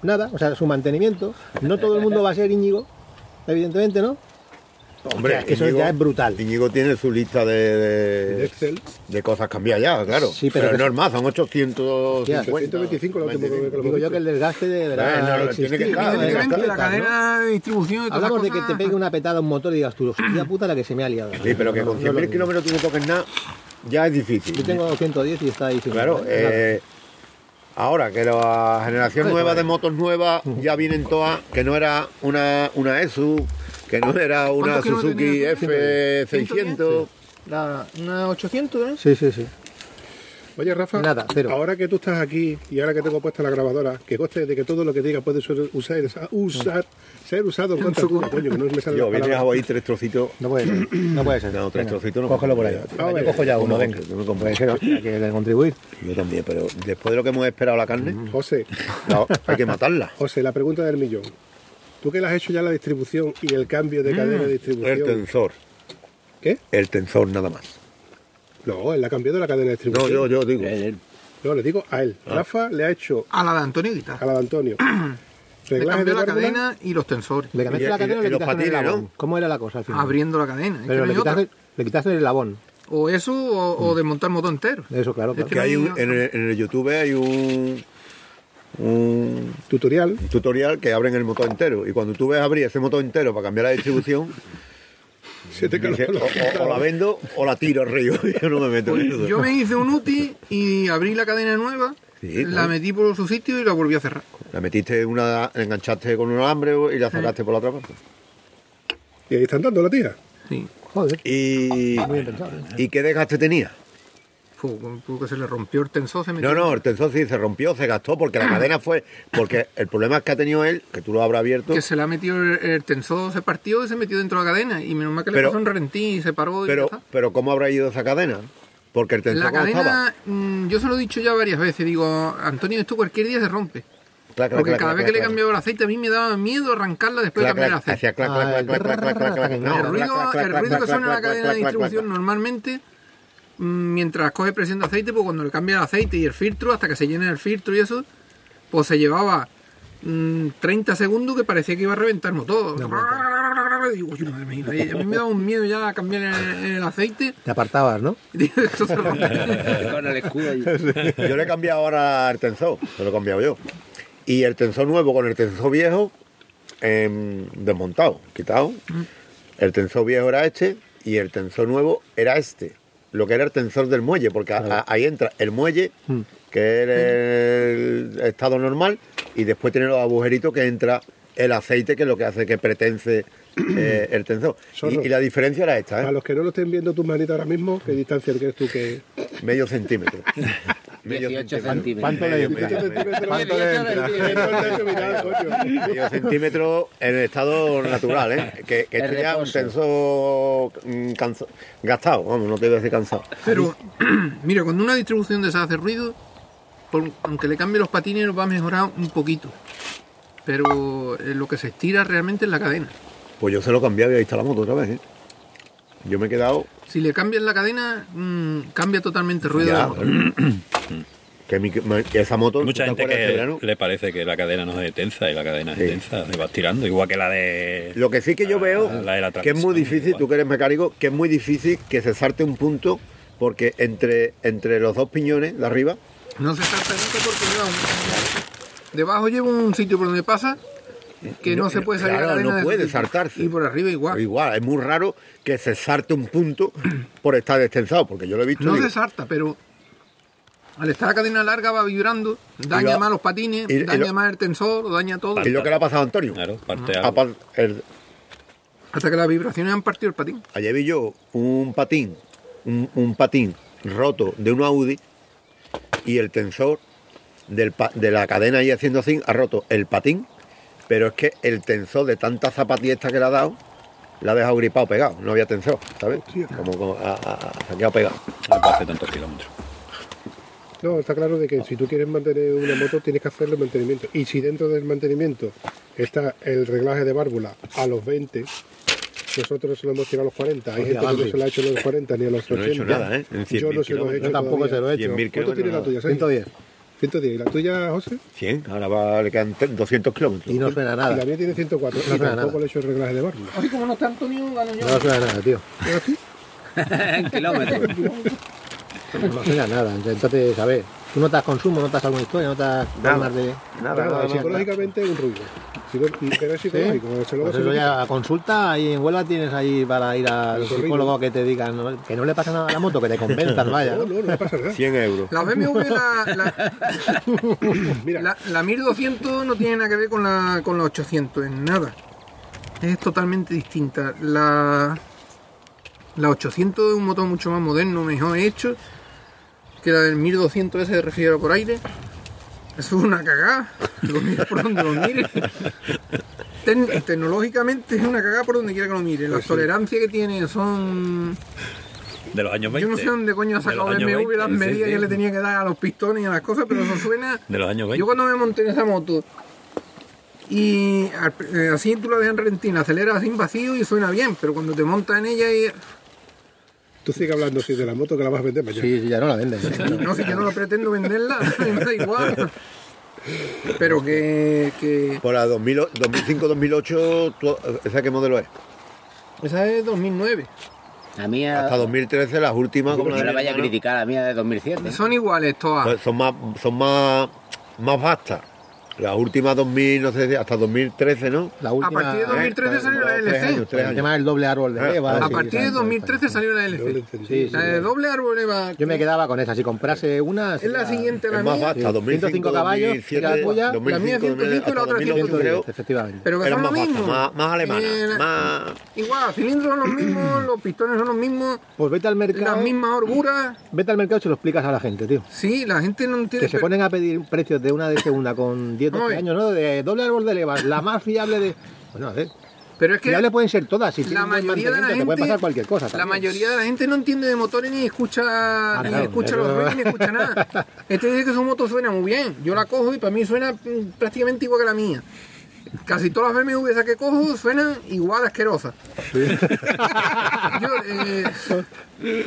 Nada, o sea, su mantenimiento. No todo el mundo va a ser Íñigo, evidentemente, ¿no?
Hombre,
es que eso ya es brutal.
Íñigo tiene su lista de,
De
de,
Excel.
de cosas cambiadas ya, claro.
Sí, pero
pero,
que-
no es más, son 850.
125 la última vez que lo
Digo yo que el desgaste deberá
Eh, no, no,
existir.
tiene que estar,
¿no?
tiene que
Evidentemente,
estar,
la
¿no?
cadena de distribución todas
Hablamos de que te pegue una petada a un motor y digas tú, hostia puta la que se me ha liado.
Sí, pero que con
no es lo
100.000
mismo.
kilómetros tú no toques nada, ya es difícil.
Yo tengo 110 y está ahí.
Claro, eh, ahora que la generación nueva de motos nuevas ya vienen todas, que no era una, una ESU, que no era una
¿Cuántos kilómetros
Suzuki
tenía?
F600.
La, una 800, ¿eh?
Sí, sí, sí.
Oye, Rafa,
Nada, cero.
ahora que tú estás aquí y ahora que tengo puesta la grabadora, que conste de que todo lo que diga puede ser, usar, usar, ser usado contra tuya, coño, que no me sale
Yo
palabra.
dejado ahí tres trocitos.
No puede ser. No puede ser.
No, tres
Venga,
trocitos no.
Cógelo por ahí. Yo cojo ya uno, venga.
Yo me compro.
Que hay que contribuir.
Yo también, pero después de lo que hemos esperado la carne,
José,
no, hay que matarla.
José, la pregunta del millón. Tú que le has hecho ya la distribución y el cambio de cadena de
El
distribución.
tensor.
¿Qué?
El tensor nada más.
No, él ha cambiado la cadena de
No,
distribución.
yo, yo digo.
No, le digo a él. Rafa le ha hecho
A la de Antonio Guita.
a la de Antonio
Le cambió
de
la
válvula.
cadena y los tensores.
Le cambiaste la
y-
cadena
y
le
los
quitaste el labón.
¿no?
¿Cómo era la cosa al final?
Abriendo la cadena. Es
Pero
no
le quitaste, le quitaste el labón.
O eso o, o desmontar el motor entero.
Eso, claro. claro.
que
Que hay un-
no-
en, el, en el YouTube hay un, un
Tutorial.
tutorial que abren el motor entero. Y cuando tú ves abrir ese motor entero para cambiar la distribución,
Se te
o, la vendo o la tiro al río. Yo no me meto en eso.
Pues Yo me hice un UTI y abrí la cadena nueva,
Sí,
la metí por su sitio y la volví a cerrar.
La metiste una, la enganchaste con un alambre y la sacaste por la otra parte.
Y ahí está andando la tía.
Sí.
Joder.
Y, ¿Y qué desgaste tenía?
Porque se le rompió el tensor, se metió.
No, no, el tensor sí se rompió, se gastó, porque la cadena fue. Porque el problema que ha tenido él, que tú lo habrás abierto,
Que se le ha metido el, el tensor, se partió y se metió dentro de la cadena. Y menos mal que le
Pero-
pasó un reventín y se paró y
pero,
ya está.
pero ¿cómo habrá ido esa cadena? Porque el tensor
La
¿cómo estaba?
cadena, mm, yo se lo he dicho ya varias veces, digo, Antonio, esto cualquier día se rompe.
Clac, clac,
Porque
clac,
cada vez que le cambiaba el aceite a mí me daba miedo arrancarla después de cambiar el aceite. el ruido, que suena en la cadena de distribución normalmente, mientras coge presión de aceite, pues cuando le cambia el aceite y el filtro, hasta que se llena el filtro y eso, pues se llevaba mm, 30 segundos que parecía que iba a reventar el motor. Digo, "Uy, madre mía", a mí me daba un miedo ya cambiar el, el aceite.
Te apartabas, ¿no?
Con el escudo.
Yo le he cambiado ahora el tensor, se lo he cambiado yo. Y el tensor nuevo con el tensor viejo, em, desmontado, quitado. El tensor viejo era este y el tensor nuevo era este. Lo que era el tensor del muelle, porque a- a- ahí entra el muelle, que es el estado normal, y después tiene los agujeritos que entra el aceite, que es lo que hace que pretense eh, el tensor. Y, y la diferencia era esta,
A
¿eh?
los que no lo estén viendo tus manitas ahora mismo, ¿qué distancia crees tú que
medio centímetro. Medio
18
centímetro.
centímetros.
¿Cuánto le
Medio- centímetro en estado natural, ¿eh? Que, que
Es
esto ya es un tensor mm, gastado, vamos, no te voy a decir cansado.
Pero, mira, cuando una distribución de esa hace ruido, por- aunque le cambie los patines, va a mejorar un poquito. Pero eh, lo que se estira realmente es la cadena.
Pues yo se lo he cambiado y ahí está la moto otra vez, ¿eh? Yo me he quedado
Si le cambias la cadena, mm, cambia totalmente el ruido
ya,
motor.
que, mi- me- que esa moto,
Mucha
¿tú te
gente
de
que
verano?
le parece que la cadena no es tensa y la cadena
Sí.
es tensa, se va tirando, igual que la de...
Lo que sí que yo
la-
veo,
la de la
que es muy difícil,
igual.
tú que eres mecánico, que es muy difícil que se salte un punto, porque entre, entre los dos piñones de arriba,
No se salta nunca porque lleva un... Debajo lleva un sitio por donde pasa que no, se puede salir
claro,
la cadena
no
de
puede saltarse.
Y por arriba igual.
igual, es muy raro que se sarte un punto por estar destensado, porque yo lo he visto.
No
digo,
se salta, pero al estar la cadena larga va vibrando, daña
lo-
más los patines,
y- y
daña
lo-
más el tensor, daña todo.
Es lo que le ha pasado a Antonio.
Claro, parte
A
algo.
pa- el-
Hasta que las vibraciones han partido el patín.
ayer vi yo un patín, un, un patín roto de un Audi y el tensor del pa- de la cadena ahí haciendo así ha roto el patín, pero es que el tensor de tanta zapatista que le ha dado la ha dejado gripado pegado, no había tensor, ¿sabes? Como, como ha, ha- quedado pegado.
No hacer tantos kilómetros.
No, está claro de que si tú quieres mantener una moto tienes que hacerle mantenimiento. Y si dentro del mantenimiento está el reglaje de válvula a los 20, nosotros se lo hemos tirado a los 40. Hay gente que no se lo ha hecho a los 40 ni a los
No he
80.
hecho nada, ¿eh? En 100.000
Yo no se lo he hecho
Yo tampoco se lo he hecho.
100.000
¿Cuánto tiene la tuya, Sergio?
110.
110. ¿Y la tuya, José?
100, ahora va, le quedan 200 kilómetros.
Y no suena
Y la
nada.
mía tiene 104.
No
y
suena
tampoco
nada.
le he hecho el reglaje de válvula.
Así como no está Antonio, gano yo.
No suena nada, tío.
¿Pero tú?
en kilómetros.
No suena nada. Entonces, a ver, ¿tú notas consumo, notas alguna historia, notas problemas de...?
Nada,
No,
nada, nada.
psicológicamente un ruido. Psico- Pero es
¿Sí?
psicológico. se lo-
Pues eso ya a consulta ahí en Huelva tienes ahí para ir al
El corrido.
psicólogo que te digan ¿no? que no le pasa nada a la moto, que te convenzan, vaya.
No,
¿no?
no, no pasa nada.
100 euros.
La BMW, la, la,
Mira,
la, la 1200 no tiene nada que ver con la, con la 800, en nada. Es totalmente distinta. La, la 800 es un motor mucho más moderno, mejor hecho. que era del 1200 ese de refrigerador por aire. Eso es una cagada. Lo mires por donde lo mires. Tec- tecnológicamente es una cagada por donde quiera que lo mires. Las tolerancias que tiene son.
De los años 20.
Yo no sé dónde coño ha sacado el BMW las
20, sí,
medidas
sí.
que le tenía que dar a los pistones y a las cosas, pero eso suena.
De los años 20.
Yo cuando me monté en esa moto y eh, así tú la dejas en relentina, aceleras sin vacío y suena bien, pero cuando te montas en ella y.
Tú sigue hablando sí, de la moto que la vas a vender mañana.
Sí, sí, ya no la venden.
No sé, yo no lo pretendo venderla, me da igual. Pero que, que
Por la 2000 2005-2008, tú- ¿esa qué modelo es?
esa es 2009.
La mía,
Hasta 2013 las últimas como
no
la
la vaya a criticar, la mía de 2007.
Son iguales todas.
pues son más son más más vastas. Las últimas 2000, no sé, hasta 2013, ¿no?
La
A
última,
partir de 2013 salió la LC.
tres
el
años.
tema del doble árbol de
Ah,
leva.
A
sí,
partir de
exacto,
2013 salió la LC.
Sí, sí.
La de doble árbol EVA.
Yo me quedaba con esa. Si comprase una.
Es la siguiente, la
Es más
mía.
vasta, 2005,
105 caballos,
2007,
y la tuya,
2005,
la mía 105 y la otra
2008,
110,
creo,
efectivamente.
Pero que son lo
más vastas,
mismo.
más, más alemanas,
Eh, la-
más...
Igual, cilindros son los mismos, los pistones son los mismos,
Pues vete al mercado.
las mismas orguras.
Vete al mercado y se lo explicas a la gente, tío.
Sí, la gente no entiende.
Que se ponen a pedir precios de una de segunda con 10 12
Oye.
años, ¿no? De doble árbol de leva, la más fiable de. Bueno, a ver.
Pero es que
Fiable pueden ser todas, si
la mayoría de la gente.
te puede pasar cualquier cosa.
La mayoría de la gente no entiende de motores ni escucha, ni
claro,
escucha los ruidos ni escucha nada. Este dice que su moto suena muy bien. Yo la cojo y para mí suena mm, prácticamente igual que la mía. Casi todas las BMW que cojo suenan igual asquerosas. Yo, eh,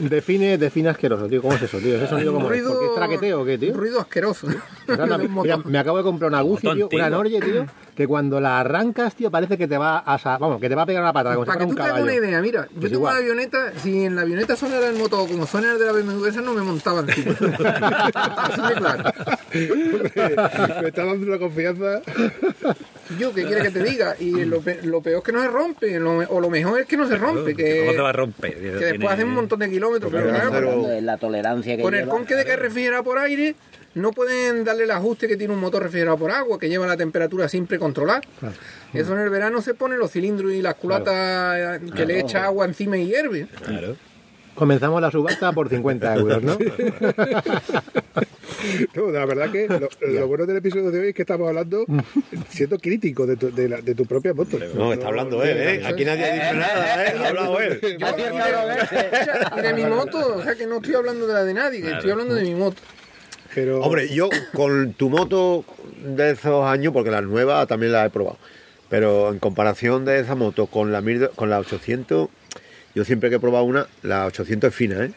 Define, define asqueroso, tío. ¿Cómo es eso, tío? ¿Ese sonido
un
cómo es? ¿Por qué es traqueteo o qué, tío?
Un ruido asqueroso. Un
mira, me acabo de comprar una
Moto
tío, una. Norge, tío, que cuando la arrancas, tío, parece que te va a vamos, que te va a pegar una patada, como si
Para
fuera
que
un
tú te hagas
caballo.
una idea, mira, yo
Pues
tengo
igual.
una avioneta, si en la avioneta sonara el motor como suena el de la BMW, esa no me montaba encima. Así de claro.
Me está dando una confianza.
Yo, ¿qué quiere que te diga? Y lo, pe- lo peor es que no se rompe, o lo mejor es que no se rompe, que,
¿Cómo se va a romper?
que después hacen un montón de kilómetros. Pero claro,
la tolerancia que
con el
lleva.
con que de que es refrigerado por aire, no pueden darle el ajuste que tiene un motor refrigerado por agua, que lleva la temperatura siempre controlada. Eso en el verano se pone los cilindros y las culatas eh, que le echa agua encima y hierve.
Claro.
Comenzamos la subasta por 50 euros, ¿no?
No, la verdad que lo, lo bueno del episodio de hoy es que estamos hablando siendo crítico de tu, de la- de tu propia moto.
No, está hablando él, ¿eh? Aquí nadie ha dicho nada, ¿eh? Ha hablado él.
Yo- de, de mi moto, o sea que no estoy hablando de la de nadie, que estoy hablando de mi moto.
Pero,
Hombre, yo con tu moto de esos años, porque la nueva también la he probado, pero en comparación de esa moto con la, 1000 con la 800, yo siempre que he probado una, la 800 es fina, ¿eh?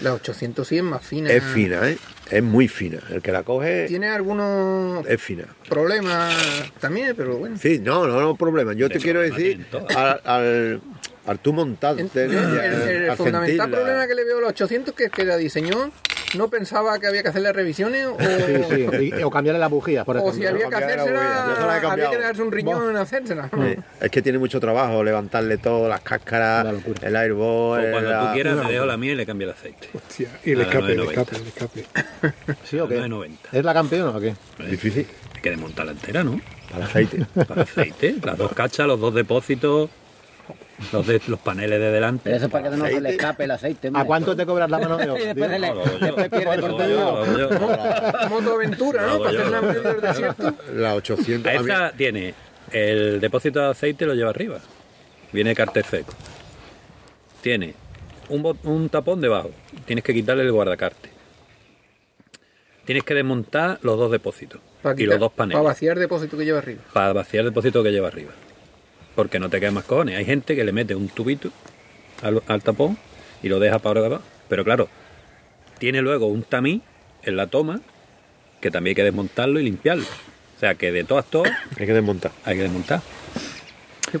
La 800 sí es más fina.
Es fina, ¿eh? Es muy fina. El que la coge
Tiene algunos
es fina.
problemas también, pero bueno.
Sí, no, no, no problema. Yo te quiero decir, al, al tú montarte,
El, el- el
al
fundamental problema que le veo a la 800 que es que la diseñó no pensaba que había que hacerle revisiones o,
Sí, sí. Y- o cambiarle las bujías, por
o si había que
la la
hacérsela, había que darse un riñón en hacérsela.
Sí, Es que tiene mucho trabajo levantarle todo, las cáscaras,
locura.
el airball,
O cuando
la-
tú quieras, me dejo la mía y le cambio el aceite.
hostia, y el escape, el
9.90.
escape, el escape.
¿Sí o qué?
9.90.
¿Es la campeona o qué?
Difícil
Hay que desmontarla entera, ¿no?
para el aceite.
Para el aceite, las dos cachas, los dos depósitos, los, de, los paneles de
Pero
delante.
eso es para que no se le escape el aceite.
¿A cuánto te cobras la mano de obra?
después, le-
No,
Para en medio del desierto.
La 800. a mí-
Esta tiene el depósito de aceite, lo lleva arriba. Viene cartel seco. Tiene un, un tapón debajo. Tienes que quitarle el guardacarte. Tienes que desmontar los dos depósitos
Para
y los dos paneles.
Para vaciar el depósito que lleva arriba.
para vaciar el depósito que lleva arriba. Porque no te quedan más cojones. Hay gente que le mete un tubito al, al tapón y lo deja para abajo. Pero claro, tiene luego un tamiz en la toma que también hay que desmontarlo y limpiarlo. O sea que de todas, todas,
Hay que desmontar.
hay que desmontar.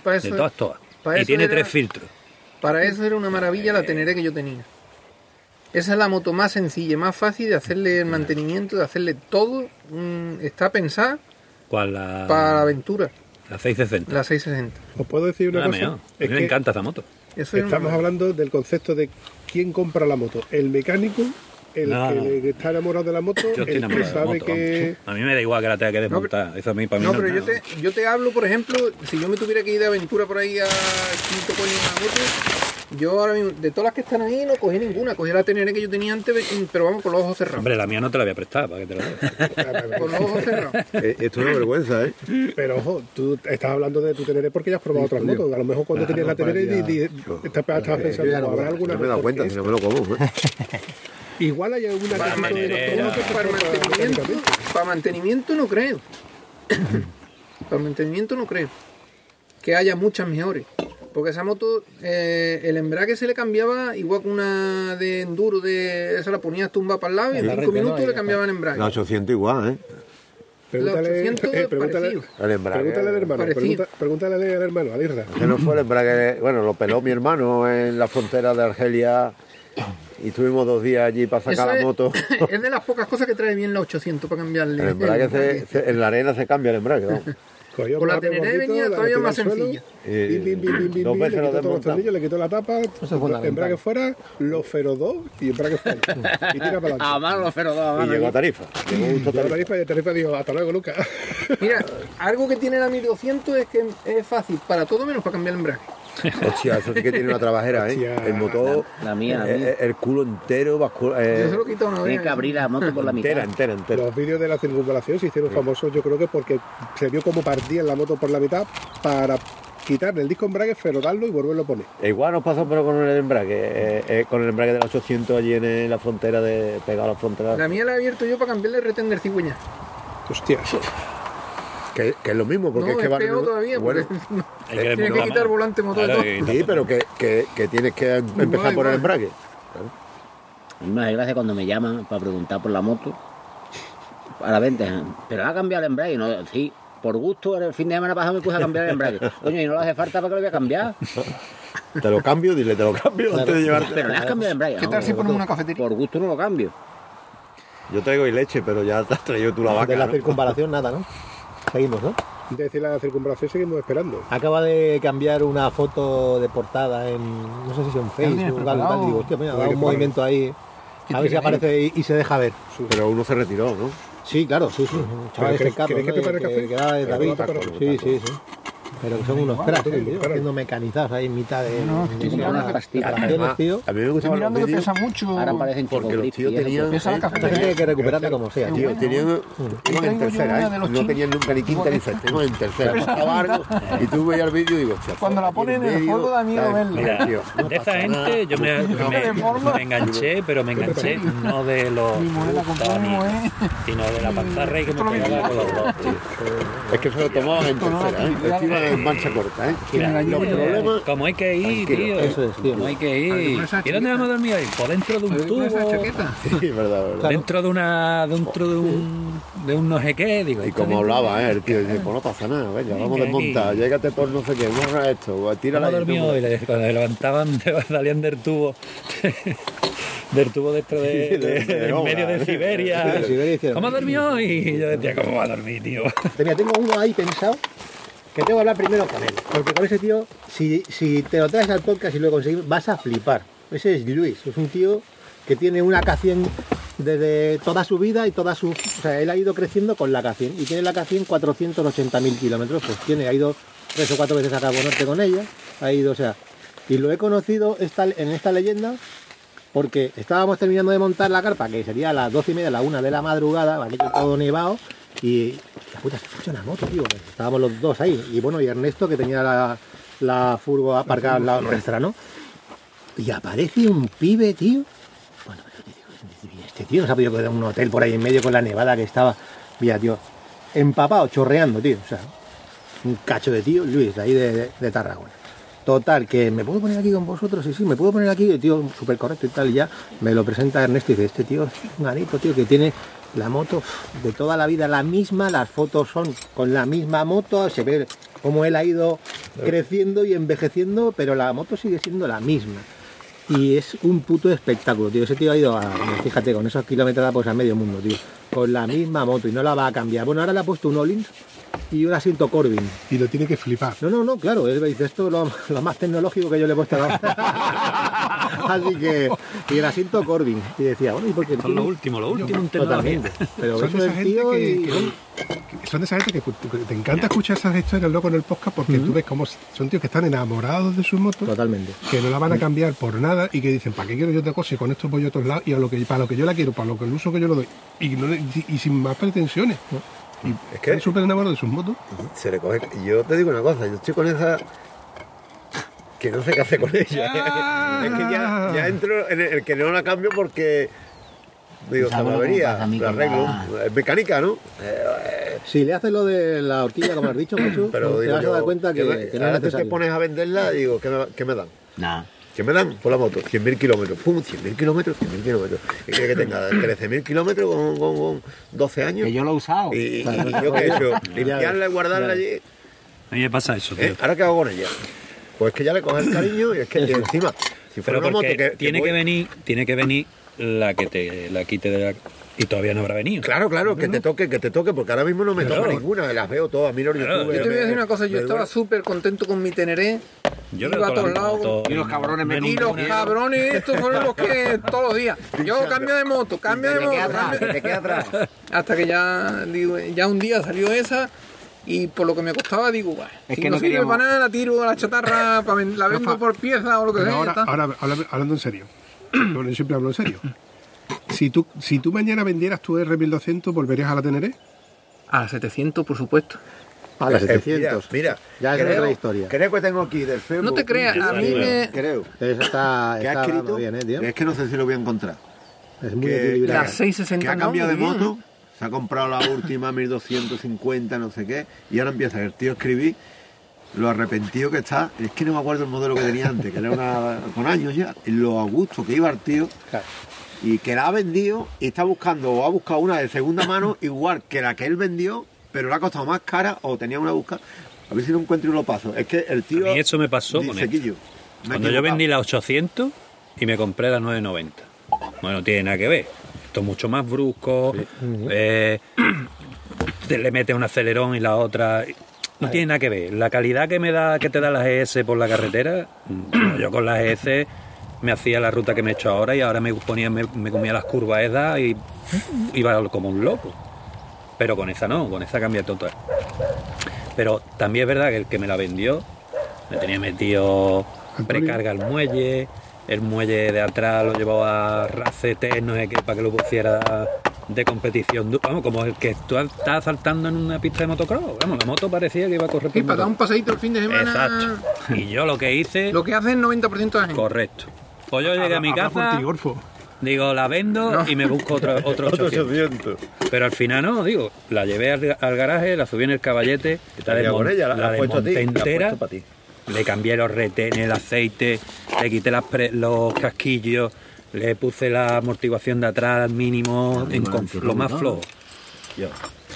Para
De
eso,
todas, todas.
para
Y tiene
era-
tres filtros.
para eso era una maravilla la Teneré que yo tenía. Esa es la moto más sencilla, más fácil de hacerle el mantenimiento, de hacerle todo. mm, está pensada
¿Cuál la,
para la aventura,
la 660?
la 660.
Os puedo decir una cosa.
A mí me encanta esa moto.
Eso es
estamos hablando del concepto de quién compra la moto. El mecánico, el
No,
que
no.
le- está enamorado de la moto,
Yo estoy
el que
enamorado de la
sabe
moto.
que...
A mí me da igual que la tenga que desmontar. Eso a mí, para mí
No,
no,
pero yo
nada.
te, yo te hablo, por ejemplo, si yo me tuviera que ir de aventura por ahí a Quinto Coño en la moto, Yo ahora mismo, de todas las que están ahí, no cogí ninguna. Cogí la Teneré que yo tenía antes, pero vamos, con los ojos cerrados.
Hombre, la mía no te la voy a prestar para que te la dé.
Con los ojos cerrados.
Eh, Esto es una vergüenza, ¿eh?
Pero ojo, tú estás hablando de tu Teneré porque ya has probado otras motos. A lo mejor cuando tenías la Teneré di- di- estás estabas pensando, ¿habrá alguna
No me he dado cuenta, si no me lo como.
Igual hay alguna
Para
conoces, que
Para mantenimiento, para mantenimiento no creo. para mantenimiento no creo. Que haya muchas mejores. Porque esa moto, eh, el embrague se le cambiaba igual que una de enduro, de esa la ponías tumba para el lado y en
La
cinco
rete, ¿no?
minutos
Y
le cambiaban el embrague.
La 800 igual, ¿eh?
Pregúntale,
La 800
eh, pregúntale,
parecido.
El embrague.
pregúntale al hermano, pregunta- pregúntale al hermano, al Isra.
Que no fue el embrague, bueno, lo peló mi hermano en la frontera de Argelia y estuvimos dos días allí para sacar la moto.
es de las pocas cosas que trae bien la 800 para cambiarle.
El embrague
el
se- se- en la arena se cambia el embrague, ¿no?
Con la Teneré venía todavía más sencilla.
Eh,
Bim, bim, bim, bim, bim,
dos veces
le
lo
quitó todos los tornillos, le quitó la tapa, embrague fuera, lo ferodó y embrague fuera. y tira para
A
adelante.
mano los a
Y llegó a Tarifa. Llegó a
a.
Tarifa
y el Tarifa dijo, hasta luego, Lucas.
Mira, algo que tiene la 1200 es que es fácil para todo menos para cambiar el embrague.
Hostia, eso sí que tiene una trabajera, ¿eh?
Hostia.
El motor,
La mía, la
eh,
mía.
eh, el culo entero, bascula, eh,
Yo se lo he quitado una vez.
Tiene que abrir la moto por la mitad.
entera, entera, entera.
Los vídeos de la circunvalación se hicieron famosos, yo creo que porque se vio como partían la moto por la mitad para quitarle el disco embrague, ferodarlo y volverlo a poner.
E Igual nos pasó pero con el embrague, eh, eh, con el embrague de la 800 allí en, la frontera de pegado a la frontera.
La mía la he abierto yo para cambiarle el retén del cigüeña.
Hostia,
Que, que es lo mismo, porque
no,
es que
es
van-
peor todavía,
bueno,
porque
Hay que
tienes que quitar volante, motor y
Claro,
todo.
sí, pero que, que, que tienes que em- empezar
Igual,
por el embrague.
A mí me hace gracia cuando me llaman para preguntar por la moto. A la venta. Pero ha cambiado el embrague. No, sí, por gusto, el fin de semana pasado me puse a cambiar el embrague. Coño, y no lo hace falta para que lo voy a cambiar.
Te lo cambio, dile, te lo cambio antes de llevarte.
Pero le has cambiado el embrague.
¿Qué
No,
tal si ponemos una cafetería?
Por gusto no lo cambio.
Yo traigo y leche, pero ya te has traído tú la
De
vaca.
la
¿no?
circunvalación nada, ¿no? Seguimos, ¿no?
de decir la circunvalación seguimos esperando.
Acaba de cambiar una foto de portada en, no sé si es en Facebook, algo tal, digo, hostia, mira,
Hay
da
que
un movimiento ahí,
¿Qué
a ver si aparece y, y se deja ver.
Pero uno se retiró, ¿no?
Sí, claro, sí, sí. Un chaval
¿queréis-
ese Carlos,
que
¿no?
prepare
que,
café?
que era de David. Sí, sí, sí. Pero que son unos cracks, eh, tío, haciendo mecanizados ahí en mitad de,
No,
de
mirando
unas
que-
tío.
A mí me los
mirando que pesa mucho.
Ahora parecen
porque los tíos tenían...
Pesa la
¿eh?
Cafetería.
hay que recuperarla como sea, tío.
Tío, tenían, iban en tercera, ¿eh? No tenían nunca ni quinta ni sexta, iban en tercera. Y tú veías el vídeo y digo,
Cuando la ponen en el fuego da miedo
Tío, no
de esta gente yo me, enganché, pero me enganché no de los
¿eh?
sino de la panzarra y que
Esto
me pegaba con los dos. tío.
Es que se lo tomaban en tercera, en marcha corta, ¿eh?
Mira,
Los problemas...
como hay que ir,
Tranquilo.
tío.
Eso es, tío.
Como hay que ir. ¿Y dónde vamos a dormir hoy? Pues dentro de un
¿Puedes poner esa
tubo.
chaqueta?
Sí, verdad, verdad.
Dentro de una. dentro de un. de un no sé qué, digo.
Y como hablaba, ¿eh? El tío dice, pues no pasa nada, venga, vamos a desmontar, llégate por no sé qué, vamos a esto, tírala
¿Cómo
ahí.
dormido
tú.
hoy? Le- Cuando se levantaban, salían del tubo. del tubo dentro de,
Sí, de-
de-
de
en medio de
¿eh?
Siberia. ¿Cómo ha dormido hoy? Y yo decía, ¿cómo va a dormir, tío?
Mira, tengo uno ahí pensado que tengo que hablar primero con él. Porque con ese tío, si, si te lo traes al podcast y lo conseguimos, vas a flipar. Ese es Luis, es un tío que tiene una K100 desde toda su vida y toda su... O sea, él ha ido creciendo con la K100 y tiene la K100 480.000 kilómetros. Pues tiene, ha ido tres o cuatro veces a Cabo Norte con ella, ha ido, o sea... Y lo he conocido en esta leyenda porque estábamos terminando de montar la carpa, que sería a las 12 y media, a la una de la madrugada, aquello todo nevado, y la puta se escucha una moto, tío. Estábamos los dos ahí, y bueno, y Ernesto que tenía la, la furgo aparcada al lado nuestra, ¿no? Y aparece un pibe, tío. Bueno, este tío no se ha podido quedar un hotel por ahí en medio con la nevada que estaba. Mira, tío, empapado, chorreando, tío. O sea, un cacho de tío, Luis, de ahí de, de- Tarragona. Total, que me puedo poner aquí con vosotros, sí, sí, me puedo poner aquí, el tío súper correcto y tal, y ya me lo presenta Ernesto y dice, este tío es un ganito, tío, que tiene la moto de toda la vida la misma, las fotos son con la misma moto, se ve cómo él ha ido creciendo y envejeciendo, pero la moto sigue siendo la misma. Y es un puto espectáculo, tío. Ese tío ha ido a, fíjate, con esos kilómetros pues a medio mundo, tío. Con la misma moto y no la va a cambiar. Bueno, ahora le ha puesto un Olins y un asiento Corbin.
Y lo tiene que flipar.
No, no, no, claro, dice esto es lo, lo más tecnológico que yo le he puesto a la, Así que, y el asiento Corbin. Y decía, bueno, ¿y por qué?
Son lo último, lo último.
Totalmente. Pero
son
eso
de esa gente
tío
que,
y-
que son, que son de esa gente que, que te encanta escuchar esas historias luego en el podcast porque tú ves cómo son tíos que están enamorados de sus motos,
Totalmente.
que no la van a cambiar por nada y que dicen, ¿para qué quiero yo otra cosa? Y con esto voy a otros lados y a lo que, para lo que yo la quiero, para lo que el uso que yo lo doy. Y, no le- y sin más pretensiones. Y
Es que-
súper enamorados de sus motos.
Se le coge. Yo te digo una cosa, yo estoy con esa. que no sé qué hacer con ella.
Ah.
es que ya, ya entro en el, el que no la cambio porque. Digo,
¿Sabes
esta
lo que me
avería, la arreglo.
la-
Es mecánica, ¿no?
Si le haces lo de la horquilla, como has dicho, macho,
Pero
te
digo
vas a dar cuenta que,
me-
que no es
te, pones a venderla y digo, ¿qué me, qué me dan?
Nah.
¿Qué me dan por la moto? 100.000 kilómetros. ¡Pum! 100.000 kilómetros, 100.000 kilómetros. ¿Qué quiere que tenga? 13.000 kilómetros con, con- con 12 años.
Que yo lo he usado.
Y, y yo qué he hecho, limpiarla y guardarla allí.
A mí me pasa eso, tío.
¿Eh? ¿Ahora qué hago con ella? Pues que ya le coge el cariño y es que y encima, si fuera
Pero
una moto que,
tiene
voy-
que venir, tiene que venir la que te la quite de la y todavía no habrá venido.
Claro, claro, que te toque, que te toque, porque ahora mismo no me
Claro.
toca ninguna, las veo todas, miro
Claro,
YouTube.
Yo te voy a decir una cosa, yo estaba súper contento con mi Teneré.
Yo
Iba
veo
a todos lados.
Y los cabrones me
Y los cabrones estos fueron los que todos los días. Yo cambio de moto, cambio de moto.
te queda atrás.
Hasta que ya, digo, ya un día salió esa y por lo que me costaba, digo, "Buah,
Es
si
que
no, sirve
queríamos-
para nada, la tiro a la chatarra, la vendo por pieza o lo que sea.
ahora, ahora habla- hablando en serio. Yo siempre hablo en serio. Si tú, si tú mañana vendieras tu R1200, ¿volverías a la Teneré?
A 700, por supuesto.
A las
Eh,
700.
Mira,
Ya es
creo,
otra historia.
Creo que tengo aquí del Facebook.
No te creas, a mí me...
Creo.
Eso está,
Que ha
está
escrito.
bien, ¿eh, tío?
Es que no sé si lo voy a encontrar.
Es muy
que-
equilibrado.
La 660
que ha cambiado
no,
de moto, se ha comprado la última 1250, no sé qué, y ahora empieza el tío a escribir lo arrepentido que está. Es que no me acuerdo el modelo que tenía antes, que era una, con años ya, lo a gusto que iba el tío,
Claro.
Y que la ha vendido y está buscando, o ha buscado una de segunda mano, igual que la que él vendió, pero le ha costado más cara, o tenía una busca. A ver si lo encuentro y lo paso. Es que el tío.
A mí eso me pasó con esto.
"Quillo, me he
Cuando yo
equivocado".
vendí la 800 y me compré la 990. Bueno, no tiene nada que ver. Esto es mucho más brusco. eh, te le metes un acelerón y la otra. No tiene nada que ver. La calidad que me da, que te da la GS por la carretera, yo con la GS me hacía la ruta que me he hecho ahora y ahora me ponía, me, me comía las curvas esas y iba como un loco. Pero con esa no, con esa cambia todo. Pero también es verdad que el que me la vendió me tenía metido precarga el muelle, el muelle de atrás lo llevaba a racete, no sé qué, para que lo pusiera de competición. Vamos, como el que tú estás saltando en una pista de motocross. Vamos, la moto parecía que iba a correr por
Y para dar un pasadito el fin de semana.
Exacto. Y yo lo que hice,
Lo que hace el 90% de la gente.
correcto. Pues yo llegué a mi casa,
ti,
digo, la vendo y me busco otro, otro 800. Pero al final no, digo, la llevé al, al garaje, la subí en el caballete, la,
con
desmon-
ella, la,
la
has puesto a ti,
desmonté
la has
entera,
puesto para ti.
le cambié los retenes, el aceite, le quité las pre- los casquillos, le puse la amortiguación de atrás al mínimo, en
bueno,
conf-
el
lo más flojo.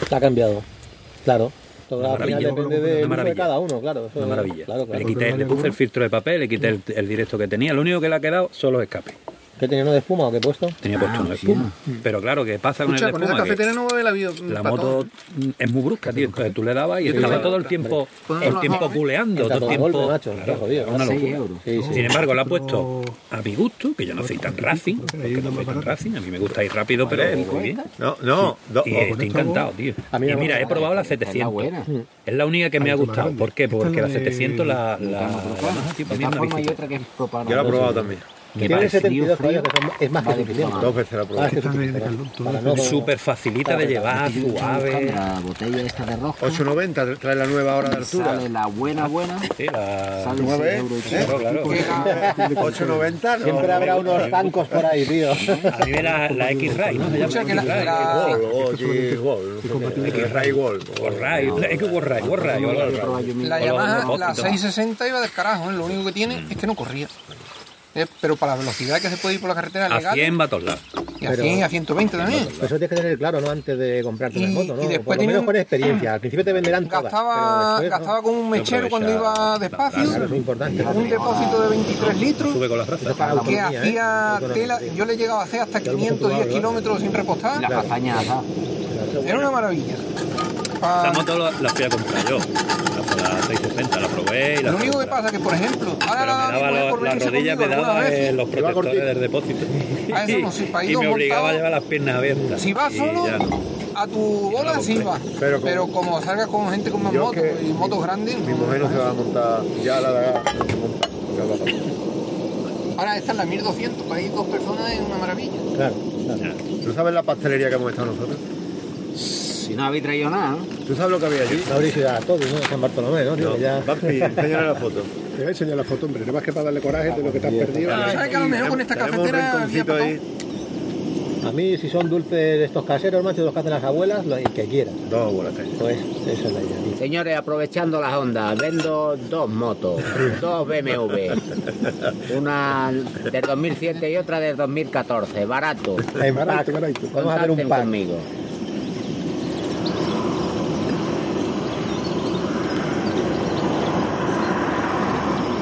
Está cambiado. Claro. Todo al final depende de cada uno, claro. eso
Una maravilla.
Claro, claro.
Le, quité, le puse el filtro de papel, le quité el, el directo que tenía. Lo único que le ha quedado son los escapes.
¿Qué tenía uno de espuma o qué he puesto?
Tenía puesto uno de
sí.
espuma. Pero claro, ¿qué pasa con
Escucha,
el
con
de
esa
espuma? Que
cafetera no va la vida.
La moto es muy brusca, tío. Entonces tú le dabas y estaba todo el tiempo,
Pues
el tiempo culeando, todo el tiempo.
golpe, macho, está jodido.
es una
6
locura.
Sí, sí.
Sin embargo, le ha puesto a mi gusto, que yo no soy tan racing, porque no soy tan racing, a mí me gusta ir rápido, pero muy bien.
No, no, do-
Y estoy encantado, tío. Y mira, he probado la
Es la
700.
buena.
Es la única que me ha
Ah,
gustado. ¿Por qué?
Es
Porque
la
la
de-
700 la, la, la
De
es
que es.
Yo la he probado también.
Que
Tiene
para el frío,
72
frío,
caballos, que es más que
vale
suficiente.
puta
Dos veces la
Ah, que suficiente,
eso.
no-
Súper facilita de llevar, suave.
La botella esta de roja.
8.90 trae la nueva hora de altura.
Sale la buena, buena.
Sí, la...
Sale
Nueve,
6 euros y
¿eh?
pico.
Claro, claro.
8.90 no.
Siempre habrá unos zancos por ahí, tío.
A mí me la, la X-Ray, ¿no? Se llama
Escucha, que la-
X-Ray.
la-
Gol, oye, gol. Ray gol.
Warray, es que Warray, Warray,
Yo
Warray.
he probado yo mismo.
La
O
Yamaha, la
depósitos.
660 iba del carajo, ¿eh? lo único que tiene es que no corría. Eh, Pero para la velocidad que se puede ir por la carretera
A
legal,
100 va a todos lados.
y a 100 y a 120 también.
Eso tienes que tener claro, ¿no? Antes de comprarte una moto, ¿no?
y después
Por lo menos con experiencia. Al principio te venderán todas.
Gastaba,
pero después, ¿no?
gastaba como un mechero cuando iba despacio,
Claro, eso es importante.
un depósito de 23 litros,
Sube con las razas.
Para
que
¿eh?
hacía
Autonomía.
tela, yo le llegaba a hacer hasta 510 kilómetros sin repostar,
La castaña
era una maravilla.
Esa
Pa-
moto la, la fui a comprar yo. La, la 660, la probé y la
Lo único que pasa? Que, por ejemplo, ahora
Pero me daba las rodillas me
conmigo alguna
daba
vez,
eh, los protectores del depósito.
Ah, eso no, si para ir
y me obligaba a llevar las piernas abiertas.
Si vas solo,
ya no.
a tu bola sí va.
Pero
Pero,
como-
salgas con gente con más motos
que
y motos grandes.
Mi mujer no se va a montar, ya la da.
Ahora esta es la 1200, para ir dos personas es una maravilla.
Claro, claro.
¿Tú sabes la pastelería que hemos estado nosotros?
Si no habéis traído nada, ¿no?
¿Tú sabes lo que había allí?
No habréis ido a todos, ¿no? San Bartolomé, ¿no?
No,
ya...
Enséñale la foto.
Te voy a enseñar la foto, hombre. Nada más que para darle coraje de lo que te has perdido.
¿Sabes que a lo mejor con esta cafetera había.
A mí, si son dulces estos caseros, macho, los que hacen las abuelas, lo el que quieran.
Dos tengo.
Pues esa es la idea.
Señores, aprovechando las ondas, vendo dos motos, dos BMW. Una del 2007 y otra del 2014, barato.
En
Barato, barato.
Vamos a hacer un pack.
conmigo.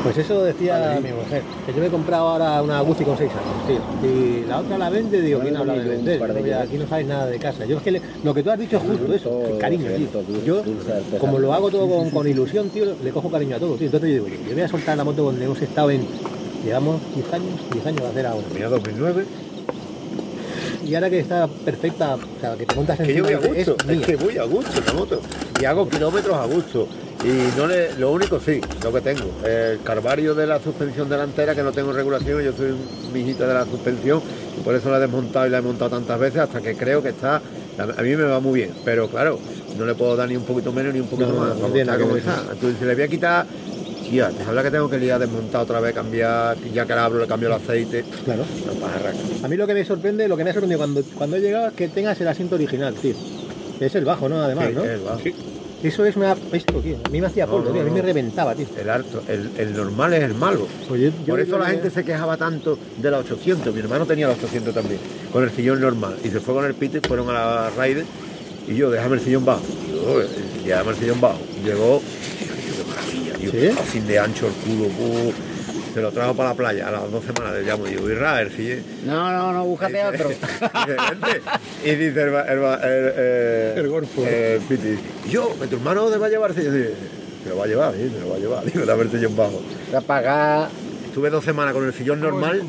Pues eso decía mi mujer, que yo me he comprado ahora una Guzzi con 6 años, tío. Y la otra la vende, digo, ¿quién habla de vender? Aquí no sabes nada de casa. Yo es que le- lo que tú has dicho es justo eso, el cariño, tío. Yo, como lo hago todo con, con ilusión, tío, le cojo cariño a todo, tío. Entonces yo digo, yo voy a soltar la moto donde hemos estado en... Llevamos 10 años, 10 años a hacer ahora.
Mira, 2009.
Y ahora que está perfecta, o sea, que te montas
Que yo voy a gusto,
es
es que voy a gusto en la moto. Y hago kilómetros a gusto. Y no le, lo único sí, lo que tengo, el carvario de la suspensión delantera, que no tengo regulación, yo soy un mijita de la suspensión, y por eso la he desmontado y la he montado tantas veces hasta que creo que está, a mí me va muy bien, pero claro, no le puedo dar ni un poquito menos ni un poquito
No,
más,
no tiene nada
como está. Entonces si le voy a quitar, tía, te habla que tengo que liar desmontar otra vez, cambiar, ya que la abro le cambio el aceite,
Claro.
no pasa raca.
A mí lo que me sorprende, lo que me ha sorprendido cuando, cuando he llegado es que tengas el asiento original, tío. Es el bajo, ¿no? Además,
Sí,
¿no?
es bajo.
Eso es una... Esto, tío. A mí me hacía
No,
polvo,
no,
tío. A mí
no.
me reventaba, tío.
El alto, el, el normal es el malo.
Pues yo- yo-
Por eso la gente se quejaba tanto de la 800. Mi hermano tenía la 800 también, con el sillón normal. Y se fue con el Peter, fueron a la Raider. Y yo, déjame el sillón bajo. Y yo, eh, déjame el sillón bajo. Llegó, qué maravilla, tío.
¿Sí?
Así de ancho el culo. uh, se lo trajo para la playa a las dos semanas. Le llamo y digo, Irra, el sillón.
No, no, no, búscate otro.
Y dice el, ba- el, el, eh,
El golfo.
el Piti, yo, que tu hermano te va a llevar. Y yo, dice, me lo va a llevar, sí, me lo va a llevar. Digo, dame el sillón bajo.
Voy a pagar.
Estuve dos semanas con el sillón
¿Cómo
normal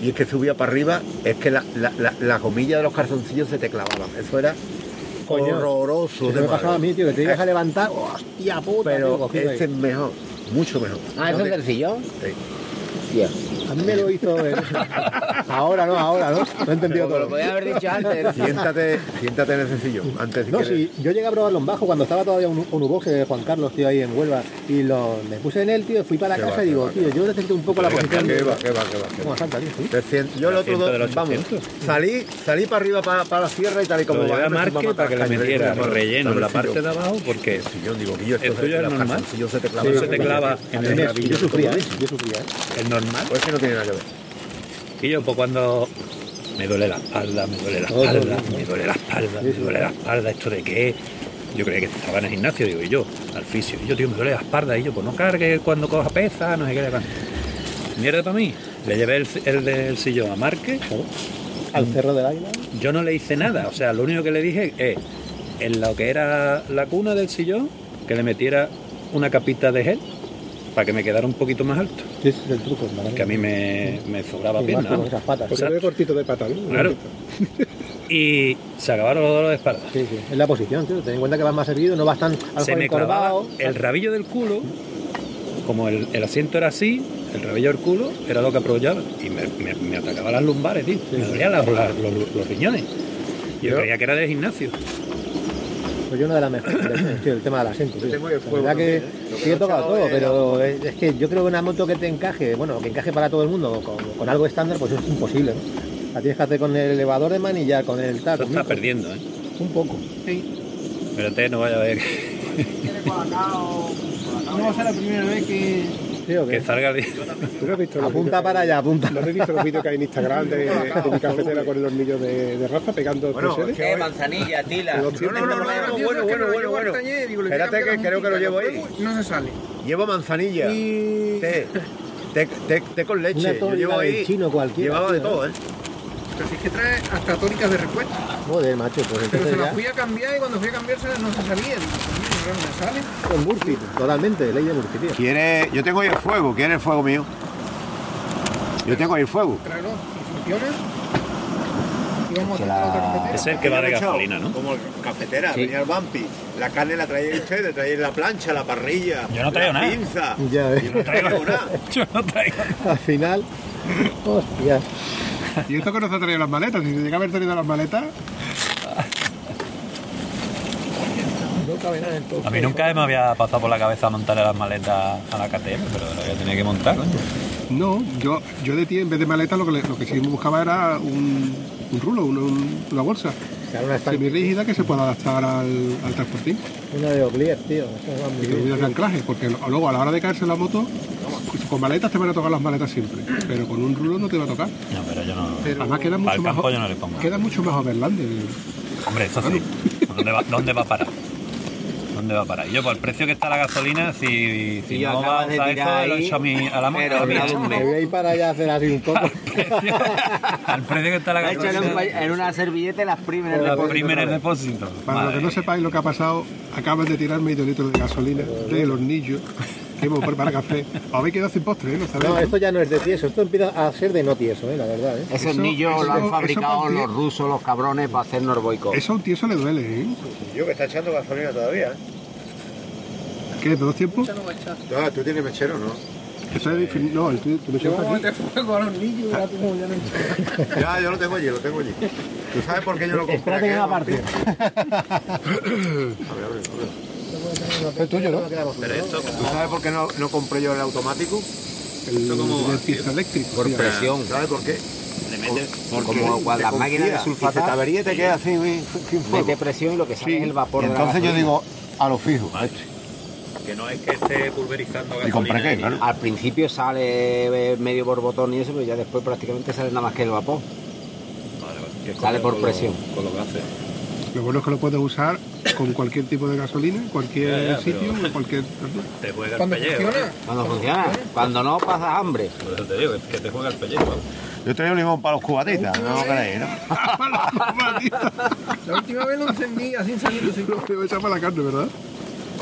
y es que subía para arriba, es que la, la, la, la comilla de los calzoncillos se te clavaban. Eso era
Coño,
horroroso.
Me pasaba a mí, tío, que te ibas a levantar, hostia puta, tío,
Pero este es mejor, mucho mejor.
Ah, eso es del sillón.
Sí.
Tío.
A mí me lo hizo... eh, Ahora no, ahora no. No he entendido
Pero lo
todo.
podía haber dicho antes.
Siéntate, siéntate en ese sillón. Antes si
No,
quieres.
sí, yo llegué a probarlo en bajo cuando estaba todavía un, un Ubox de Juan Carlos, tío, ahí en Huelva. Y lo, me puse en él, tío, fui para
Qué
casa
va,
y digo,
va,
tío, yo necesito un poco la posición
¿Qué
de...
va, qué va, qué va, qué
¿Cómo
va.
salta, tío? ¿Sí?
Te siento- Yo el otro dos, vamos,
800.
salí, salí para arriba para, para la sierra y tal y como
Lo
va,
a Marque para que le metiera relleno en la parte de abajo porque
El sillón, digo, Guillo, esto
¿El
se-
tuyo es normal?
calzoncillos se te
no
clavan.
se te clava
yo sufría,
como
¿eh? Yo sufría, ¿eh?
Es normal.
Pues es que no tiene nada que ver.
Y yo, pues cuando me duele la espalda, me duele la espalda, me duele la espalda, me duele la espalda, ¿esto de qué? Yo creía que estaba en el gimnasio, digo, y yo, al fisio, y yo, tío, me duele la espalda, y yo, pues no cargue cuando coja pesa, no sé qué. Mierda para mí. Le llevé el, el del sillón a Marque,
Al cerro del águila.
yo no le hice nada, o sea, lo único que le dije es, en lo que era la cuna del sillón, que le metiera una capita de gel para que me quedara un poquito más alto,
Sí, ese es el truco, hermano.
que a mí me, me sobraba
Sí,
pierna.
esas patas.
Porque ve cortito de pata, ¿no?
Claro. Y se acabaron los dolores de espalda.
Sí, sí. Es la posición, tío. Ten en cuenta que vas más erguido, no vas tan algo
se me clavaba el rabillo del culo, como el, el asiento era así, el rabillo del culo era lo que aprovechaba y me, me, me atacaba las lumbares, tío. Me dolían las- los, los riñones. Yo
Yo-
creía que era de gimnasio.
Pues yo una de las mejores, tío, el tema del asiento, tío.
El
La verdad que
¿eh?
Sí he tocado todo,
de
pero es, es que yo creo que una moto que te encaje, bueno, que encaje para todo el mundo con, con algo estándar, pues es imposible, ¿no? La tienes que hacer con el elevador de manillar, con el tal,
Eso está perdiendo, ¿eh?
Un poco.
Espérate, no vaya a ver
No va a ser la primera vez que.
¿Sí o qué?
que salga de...
¿Tú no has visto
Apunta para allá, apunta.
¿No has visto los vídeos que hay en Instagram de, de mi cafetera con el hornillo de, de Rafa pegando
Bueno, es que-
manzanilla, tila.
No,
200
no, no, bueno, bueno, bueno, bueno. Espérate
cambiar
que creo que lo llevo ahí.
No se sale.
Llevo manzanilla,
Y.
té, té, té, té con leche. Yo llevo ahí.
chino cualquiera,
Llevaba de
tío,
todo, ¿eh?
Pero si es que trae hasta tóricas de repuesto.
Joder, macho, pues
Pero se las fui a cambiar y cuando fui a cambiarse no se salían.
Con Murphy, totalmente, ley de Murphy, tío.
¿Quiere, yo tengo ahí el fuego. ¿Quiere el fuego mío? Yo tengo ahí el fuego.
Claro, funciona. Y vamos
Se
a hacer
la-.
Es el que va de gasolina, ¿no?
Como cafetera,
Sí.
venía el Bampi. La carne la traía usted, traía la plancha, la parrilla.
Yo no traigo
la
nada.
pinza.
Ya.
Yo no traigo nada.
Yo no traigo.
Al final, hostia.
Y esto que nos ha traído las maletas, si se llega a haber traído las maletas,
No cabe nada en todo.
A mí nunca me había pasado por la cabeza montarle las maletas a la KTM, pero la voy a tener que montar, coño.
no, yo, yo de ti en vez de maletas lo que, le- lo que sí buscaba era un, un rulo, un- un- una bolsa
Claro, una, estampa-
semi-rígida que se pueda adaptar al, al transportín
una de Oglier, tío. Eso va muy
y que
bien.
hubiera de anclaje, porque luego a la hora de caerse en la moto, con maletas te van a tocar las maletas siempre, pero con un rulo no te va a tocar.
No, pero yo no.
Además queda mucho más,
campo yo no le pongo.
queda mucho más overlander.
Hombre, eso sí. ¿Dónde va, ¿Dónde va a parar? ¿Dónde va a parar? Y yo, por el precio que está la gasolina, si, si no va a
acabas
eso,
tirar
lo
ahí,
echo a, mi, a la hecho.
hombre.
Me voy a ir para allá a hacer así un poco.
Al precio que está la gasolina.
pa- en una servilleta las primeras depósito vez.
depósitos.
Para los que no sepáis lo que ha pasado, acaban de tirar medio litro de gasolina del hornillo que hemos preparado café. Os habéis quedado sin postre, ¿eh? ¿Lo sabéis?
No, esto ya no es de tieso, esto empieza a ser de no tieso, eh, la verdad. ¿eh?
Ese
eso-
lo han fabricado los rusos, los cabrones, para hacernos boicot.
Eso a un tieso le duele, ¿eh?
Yo que está echando gasolina todavía. ¿eh?
¿Qué? ¿De dos tiempos?
Ya no va a echar.
Tú tienes mechero, ¿no?
Eso es diferente. No, el tuyo, tu mechero
a
está aquí.
meter fuego a los niños y verás tú cómo ya no echa.
Ya, yo lo tengo allí, lo tengo allí. ¿Tú sabes por qué yo lo compré?
Espérate que va a partir.
Abre, abre, abre.
Es tuyo, ¿no?
Pero esto,
¿Tú sabes por qué no, no compré yo el automático?
El,
cómo va,
el pieza eléctrico.
Por presión.
¿Sabes por qué?
le metes.
Como cuando las máquinas de sulfatar
avería y te queda así, uy, sin fuego.
mete presión y lo que sale
Sí.
es el vapor
Y
de la
entonces yo digo, a lo fijo. a este.
Que no es que esté pulverizando gasolina.
¿Y compré qué? Claro.
Al principio sale medio borbotón y eso, pero ya después prácticamente sale nada más que el vapor.
Vale, vale.
Sale por presión.
Con lo que hace.
Lo bueno es que lo puedes usar con cualquier tipo de gasolina, en cualquier
Ya, ya,
sitio, en cualquier.
Te juega el
Cuando
pellejo.
funciona,
Cuando funciona, cuando no pasas hambre.
Por eso te digo, es que te juega el pellejo. vamos.
Yo traigo limón para los cubatitas, no lo queréis, ¿no?
la última vez lo encendí así saliendo sin
Te voy a echar para la carne, ¿verdad?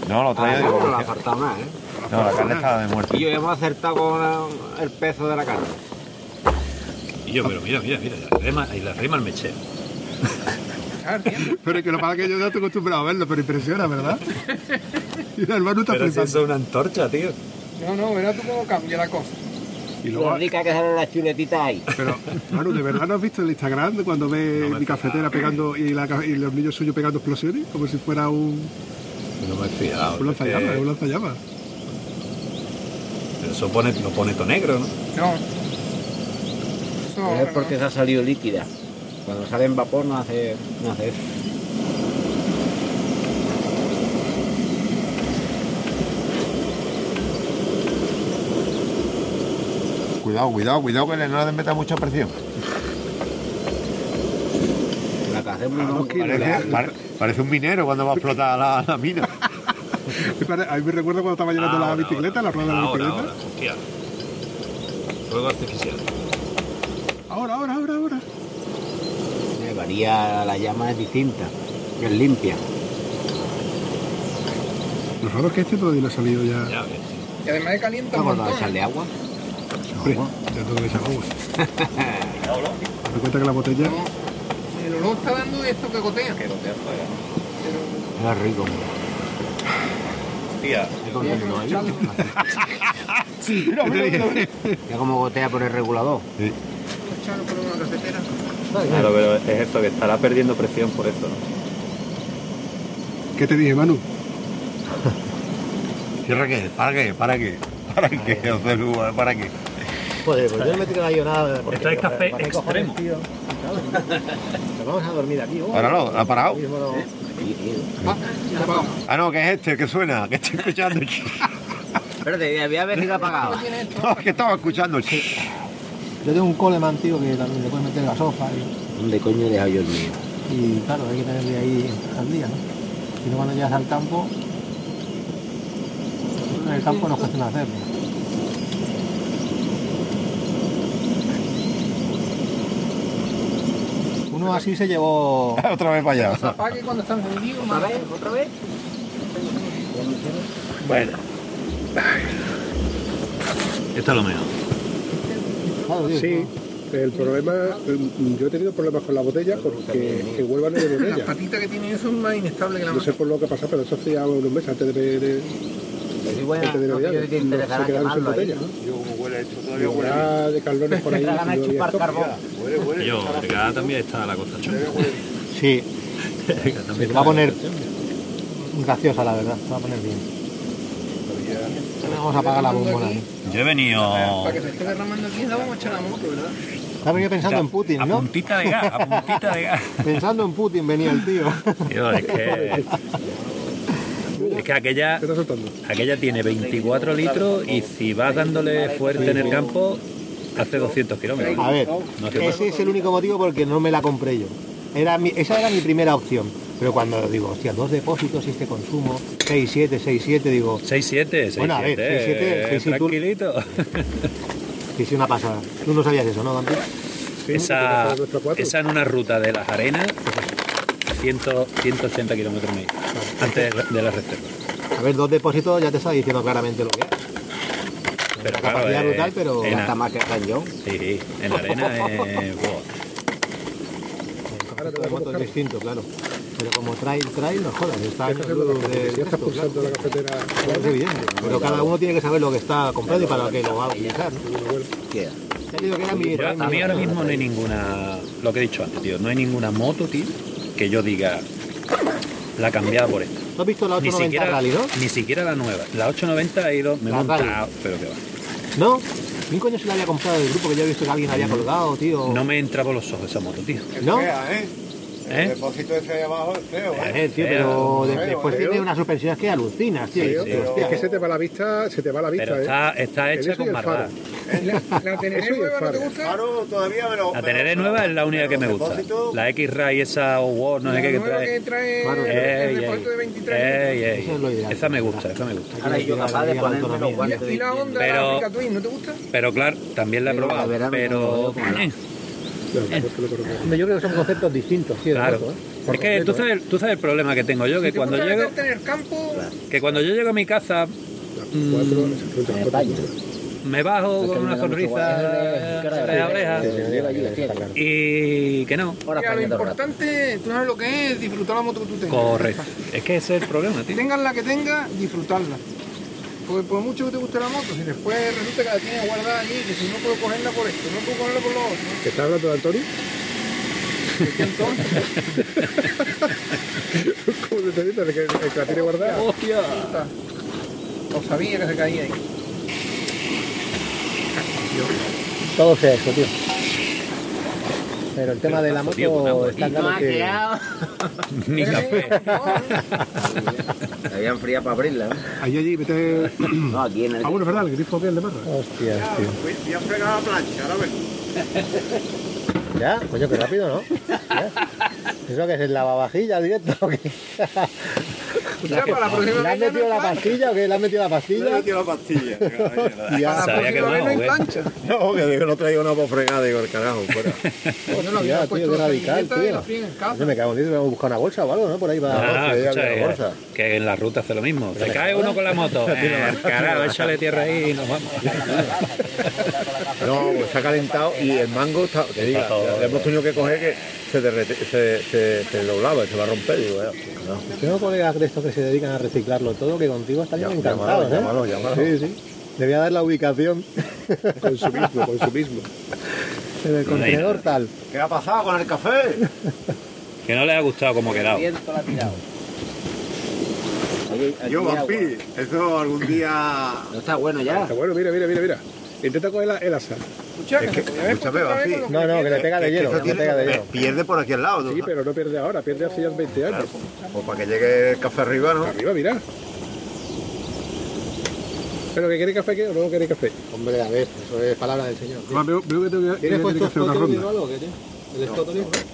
No, lo
Ah,
traigo
no, no le ha
digo.
faltado nada, ¿eh?
No, la carne estaba de muerte.
Y yo hemos acertado con eh, el peso de la carne.
Y yo, pero mira, mira, mira, la rema, y la rema el mechero.
Claro.
Pero es que lo para que yo ya estoy acostumbrado a verlo, pero impresiona, ¿verdad? Y el hermano está
Pero si
flipando.
eso es una antorcha, tío.
No, no, verás tú cómo cambia la cosa.
Y
Lo rica que salen las chuletitas ahí.
pero, Manu, ¿de verdad no has visto el Instagram de cuando ve
No
mi cafetera pegando y, la, ca- y los niños suyos pegando explosiones? Como si fuera un,
No me he fijado.
un
es que-
lanzallamas, un lanzallamas.
Pero eso pone, lo pone todo negro, ¿no?
No. Eso,
Es porque se ha salido líquida. Cuando sale en vapor no hace, no hace eso.
Cuidado, cuidado, cuidado que no le meta mucha presión.
La que hacemos no,
Parece, pare- parece un minero cuando va a explotar la, la mina.
A mí me recuerda cuando estaba llenando la
Ahora,
bicicleta, la
ahora.
rueda de la
Ahora,
bicicleta.
ahora, hostia. Fuego artificial.
Ahora, ahora, ahora, ahora.
Eh, varía, la llama es distinta, es limpia.
Lo raro es que este todavía no ha salido ya.
Ya ves.
Y además de
Vamos a
montón.
echarle agua.
Hombre, ya tengo que echar agua. Cuenta que la botella.
No, El olor está dando esto que gotea.
Que gotea
rico.
Hostia.
Ahí.
¿Qué te dije?
Ya como gotea por el regulador.
Echarlo por una cafetera.
Claro, pero es esto, que estará perdiendo presión por eso, ¿no?
¿Qué te dije, Manu?
¿Cierra qué? ¿Para qué? ¿Para qué? ¿Para qué? ¿Para qué?
Joder, pues yo no me tiro la nada.
Esto es café extremo.
Nos vamos a dormir aquí. oh.
Páralo, ¿la ha parado?
No-.
Ah.
Ah, no, que es este, que suena, que estoy escuchando.
Espérate, voy a ver si lo ha apagado.
No, que estaba escuchando.
Yo tengo un coleman, tío, que también le puedes meter la sofa y,
¿Dónde coño he dejado yo el mío?
y, claro, hay que tenerle ahí al día, ¿no? Si no, cuando llegas al campo, en el campo no es cuestión de hacerlo. Uno así se llevó.
Otra vez para allá.
Apague cuando está encendido.
¿Otra vez? ¿Otra vez?
Bueno. Esto es lo mejor.
Tío,
Sí, el problema, mm, yo he tenido problemas con la botella porque en Huelva no hay
Las
botella.
patitas que tiene eso es más inestable que la
No sé por lo que pasa, pero eso hacía unos meses antes de, de,
Sí, bueno,
antes de
no te
se quedaron sin botella.
¿no?
Yo como huele esto todavía huele.
de Carlones por ahí.
Te chupar carbón.
Huele, huele.
Yo, acá también está la chunga.
Sí, se va a poner graciosa la verdad, se va a poner bien. Vamos a apagar la bombona ahí.
Yo he venido
Para que se esté derramando aquí, la vamos a echar a la moto, ¿verdad?
Está venido pensando en Putin,
a
¿no?
puntita de gas, a puntita de gas.
Pensando en Putin venía el tío.
Tío, es que. Es que aquella, aquella tiene 24 litros y si vas dándole fuerte en el campo, hace 200 kilómetros.
A ver,
No
ese es el único motivo por el que no me la compré yo. Era mi- esa era mi primera opción. Pero cuando digo, hostia, dos depósitos y este consumo, 6, 7, 6, 7, digo,
6-7, 6-7.
Bueno, a ver, 6-7,
eh,
6-7, tú-
tranquilito.
sí, sí, una pasada. Tú no sabías eso, ¿no?
Sí,
esa, esa en una ruta de las arenas, 100, 180 kilómetros medio, antes de- de la reserva.
A ver, dos depósitos ya te está diciendo claramente lo que es.
Pero claro,
capacidad
eh,
brutal, pero
en,
Está más que cañón.
sí, en arena es... buah.
El concepto de moto es distinto, claro. Pero como trail, trail, no jodas, está en el
Ya
club de
estás
esto,
pulsando la cafetera.
Es evidente. Pero cada uno tiene que saber lo que está comprando y para qué lo va a utilizar.
a mí ahora mismo no hay ninguna, lo que he dicho antes, tío, no hay ninguna moto, tío, que yo diga la cambiada por esta.
¿No has visto la
Ni
890
siquiera,
Rally, no?
ni siquiera la nueva. La 890 ha ido, me he montado, pero que va.
¿No? ¿Mi coño se la había comprado del grupo que yo he visto que alguien había colgado, tío?
No me entra por los ojos esa moto, tío.
¿No?
fea, ¿eh?
¿Eh?
El depósito ese ahí abajo es feo, ¿eh?
Eh, tío,
Feo,
pero de-
feo,
después
feo.
tiene unas suspensiones que alucinas, tío.
Sí,
Tío,
pero
hostia.
es que se te va la vista, se te va la vista,
Pero
¿eh?
está, está hecha con
faro.
maldad.
La, la
el
nueva no te gusta.
Claro, todavía me lo...
La
lo-
nueva es la única que me
pero
gusta. La X-Ray esa o War, no sé qué que trae.
Claro.
el depósito de
ey,
23
ey, ey.
Eso es lo ideal.
Esa me gusta, esa me gusta.
Ahora yo capaz de ponerme los guantes.
Y la
Pero-
la Twin, ¿no te gusta?
Pero claro, también la he
Pero
probado. Pero eh,
Yo creo que son conceptos distintos,
claro.
¿eh?
Es que tú
completo, ¿eh?
sabes, tú sabes el problema que tengo yo, que
Si
cuando llego,
meterte en el campo,
que cuando yo llego a mi casa
cuatro.
me bajo con una sonrisa de oreja y que no.
mira, lo importante, tú sabes lo que es disfrutar la moto que tú tengas.
Correcto. Es que ese es el problema, tío.
Tengas la que tengas, disfrutarla. Porque por mucho que te guste la moto, si después resulta que la tienes guardada allí, que si no puedo cogerla por esto, no puedo cogerla por lo otro,
¿Que está hablando de Antonio?
¿qué entonces?
¿Cómo te? ¿El que, el que la tiene guardada?
¡Hostia!
No sabía que se caía ahí.
Todo sea eso, tío. Pero el tema de la moto está claro que...
Ni café.
Habían fría para abrirla. ¿no?
Allí, allí, vete...
No, aquí en el.
Ah, bueno, es verdad, el grifo aquel de marra.
Hostias, tío.
Voy a fregar la plancha, ahora ven.
Ya, coño, qué rápido, ¿no? Ya. ¿Eso que es el lavavajilla directo o qué?
Ya para la próxima
¿Le has
no
metido
hay
la pastilla o qué? ¿Le has metido la
Le he
pastilla?
metido la pastilla.
Ya.
Para la
Sabía que
no hay
no.
No, que digo, no traigo una para fregar, digo, el carajo, fuera.
Había
tío,
puesto
qué
la
radical, tío.
la.
Oye, me cago en Dios, vamos a buscar una bolsa o algo, ¿no? Por ahí va.
Ah,
sí,
escucha,
había
que-
bolsa.
que en la ruta hace lo mismo. Se cae uno con la moto. Eh, carajo, échale tierra ahí y nos vamos.
No, pues se ha calentado y el mango está,
todo-
le hemos tenido que coger que se derrete, se, se, se doblaba y se va a romper. Digo, ya, no.
Tengo colegas de estos que se dedican a reciclarlo todo, que contigo estarían
Ya,
encantados,
llámalo,
¿eh?
llámalo,
Sí, sí. Le voy a dar la ubicación
Consumismo, consumismo.
en el contenedor tal.
¿Qué ha pasado con el café?
Que no le ha gustado como ha quedado.
viento la ha tirado. Ahí- aquí
Yo, vampi, eso algún día...
No está bueno ya.
Está bueno, mira, mira, mira, mira. Intenta coger la- el asa.
Escucha, que
Es que, escúchame,
No, no, que le pega de
que
hielo, que pega de
pierde por aquí al lado. ¿no?
Sí, pero no pierde ahora, pierde hace ya 20 años.
Pues para que llegue el café arriba, ¿no?
Arriba, mira. ¿Pero que quiere café qué o no quiere café?
Hombre, a ver, eso es palabra del señor.
Además, veo, veo que tengo que,
¿Tienes
que
puesto
hacer una
Scotty
ronda.
o algo? ¿Qué tiene? ¿El Scotty?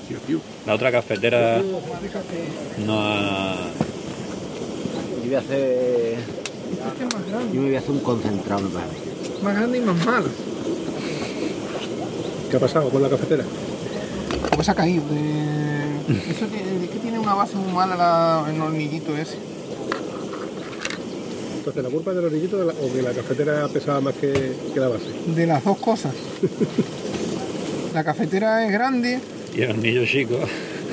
Tío, tío.
La otra cafetera no ha...
Yo voy a hacer. Yo me voy a hacer un concentrado, me parece.
Más grande y más malo.
¿Qué ha pasado con la cafetera?
Porque se ha caído. De... Eso tiene, es que tiene una base muy mala la- el hornillito ese.
Entonces, ¿la culpa es de los niñitos de la- o que la cafetera pesaba más que, que la base?
De las dos cosas. La cafetera es grande,
Y los niños chicos.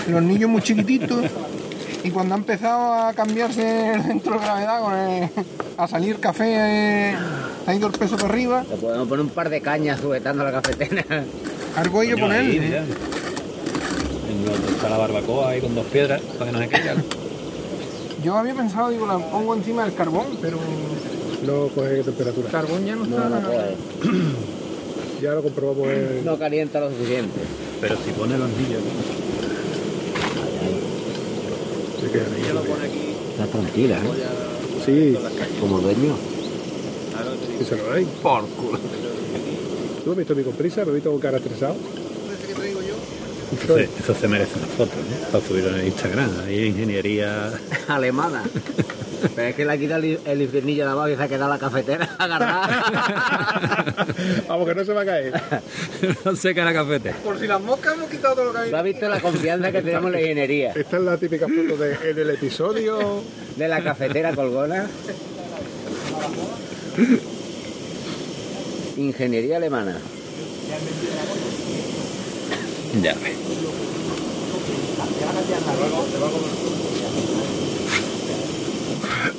los niños muy chiquititos. Y cuando ha empezado a cambiarse el centro de gravedad, con el- a salir café, eh, ha ido el peso para arriba.
Le podemos poner un par de cañas sujetando la cafetera.
Algo ello
Coño,
con él.
donde está la barbacoa ahí con dos piedras para que no se caigan.
Yo había pensado, digo, la pongo encima del carbón, pero
No coge
el
temperatura.
carbón ya no
No,
está.
no puede.
Ya lo comprobamos en...
No calienta lo suficiente.
Pero si pone los niños.
Se quedan ahí.
Está tranquila, ¿eh?
Sí,
Como dueño.
eso no hay.
Por culo.
¿Tú has visto mi con prisa? ¿Me he visto con cara estresado?
Eso, se- eso se merece una foto, ¿no? Para subirlo en Instagram. Ahí ingeniería.
Alemana. Pero es que le ha quitado el, el infiernillo de abajo y se ha quedado la cafetera agarrada.
Vamos, que no se va a caer.
no sé qué era cafete.
Por si las moscas hemos quitado todo lo que
¿Tú
había.
has visto la confianza que tenemos en la ingeniería?
Esta es la típica foto de, en el episodio.
De la cafetera colgona. Ingeniería alemana.
Ya ves.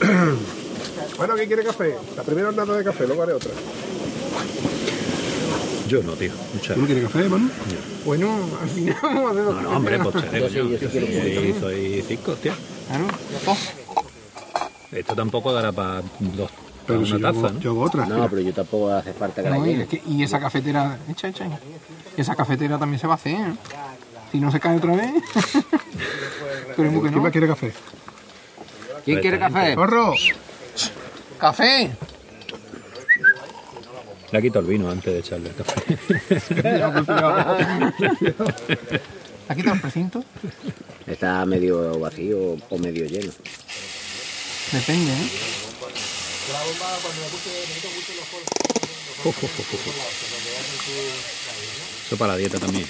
Bueno, ¿quién quiere café? La primera hornada de café, luego haré otra.
Yo no, tío. Muchas
no quieres café, Manu?
Bueno, al final vamos a hacer
No, no, hombre, pues
Yo sí, yo un poquito.
soy, soy cinco, tío.
Claro, dos.
Esto tampoco dará para dos.
Pero si
una
yo hago,
taza, ¿no?
yo hago otra.
No, pero yo tampoco hace falta que la
No, y,
llene.
es que- y esa cafetera, echa, echa. Esa cafetera también se va a hacer. ¿eh? Si no se cae otra vez. Esperemos que
¿Quién
no.
más quiere café?
¿Quién quiere café?
¡Corro!
¡Café!
Le quito el vino antes de echarle el café.
¿Ha quitado el precinto?
Está medio vacío o medio lleno.
Depende, ¿eh?
Eso para la dieta también.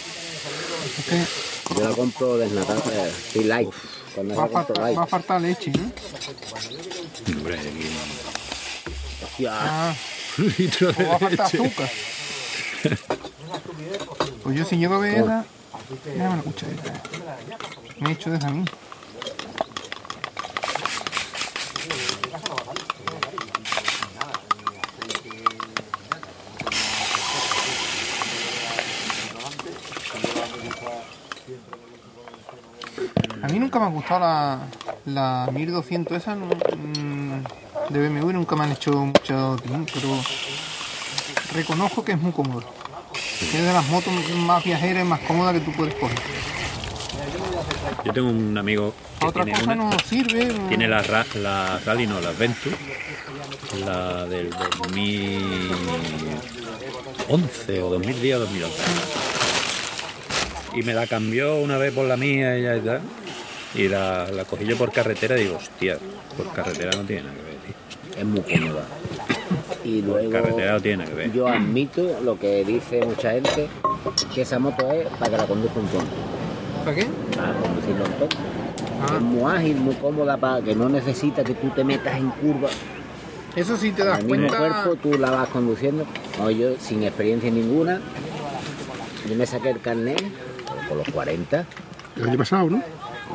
Yo la compro desnatada, eh, sí, light. Cuando
va a, faltar,
light.
va a faltar leche.
Hombre, aquí-
Hostia,
Ah,
un litro de
o va a faltar
leche.
azúcar. Pues yo si llego a ver esa... Déjame la cucharita. Me he hecho de esa a mí. Mí nunca me ha gustado la, la 1200 esa no, mm, de BMW, nunca me han hecho mucho tiempo, pero reconozco que es muy cómodo. Es de las motos más viajeras y más cómodas que tú puedes coger.
Yo tengo un amigo que
Otra
tiene
cosa
una.
no sirve. no-
Tiene la, la Rally, no, la Venture, la del 2011 o 2010 o 2011. Y me la cambió una vez por la mía y ya y tal. Y la, la cogí yo por carretera y digo, hostia, por carretera no tiene nada que ver, tío.
es muy cómoda. Y
Por
luego
carretera no tiene nada que ver.
yo admito lo que dice mucha gente, que esa moto es para que la conduzca un tonto.
¿Para qué?
Para conducirlo un tonto.
Ah.
Es muy ágil, muy cómoda, para que no necesita que tú te metas en curva.
Eso sí te das
mismo
cuenta.
cuerpo tú la vas conduciendo. No, yo sin experiencia ninguna, yo me saqué el carnet por los 40,
El año pasado, ¿no?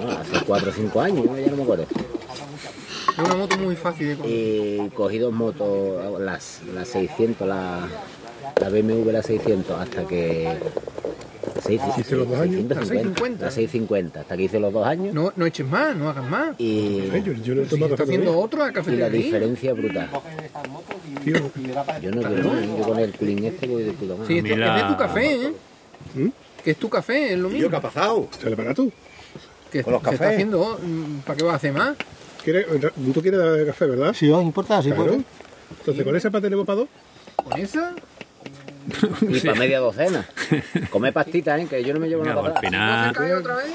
No, hace 4 o 5 años, ¿no? ya no me acuerdo.
Es una moto muy fácil de conducir.
Y cogí dos motos, las, las 600, la, la BMW la 600, hasta que... seis-
¿Hiciste los dos años?
La 650.
La 650, hasta que hice los dos años.
No, no eches más, no hagas más.
Y,
yo, yo he tomado
está
café
haciendo otro a
y la diferencia es brutal.
Tío,
Yo no quiero más, yo con el clean este voy de puta madre.
Sí, esto, es de tu café, ¿eh?
¿Mm?
Que es tu café, es lo
¿Y
mismo.
yo qué ha pasado?
¿Sale para tú?
Que
con los
se está
cafés?
haciendo, ¿para qué vas a hacer más?
¿Quieres- ¿Tú quieres dar café, verdad?
Si os importa, si
Claro.
puede.
Entonces, ¿con esa para tenemos para dos?
¿Con esa?
Y para media docena. Come pastita, ¿eh? que yo no me llevo nada
al
para atrás.
¿No se
final.
cae otra vez?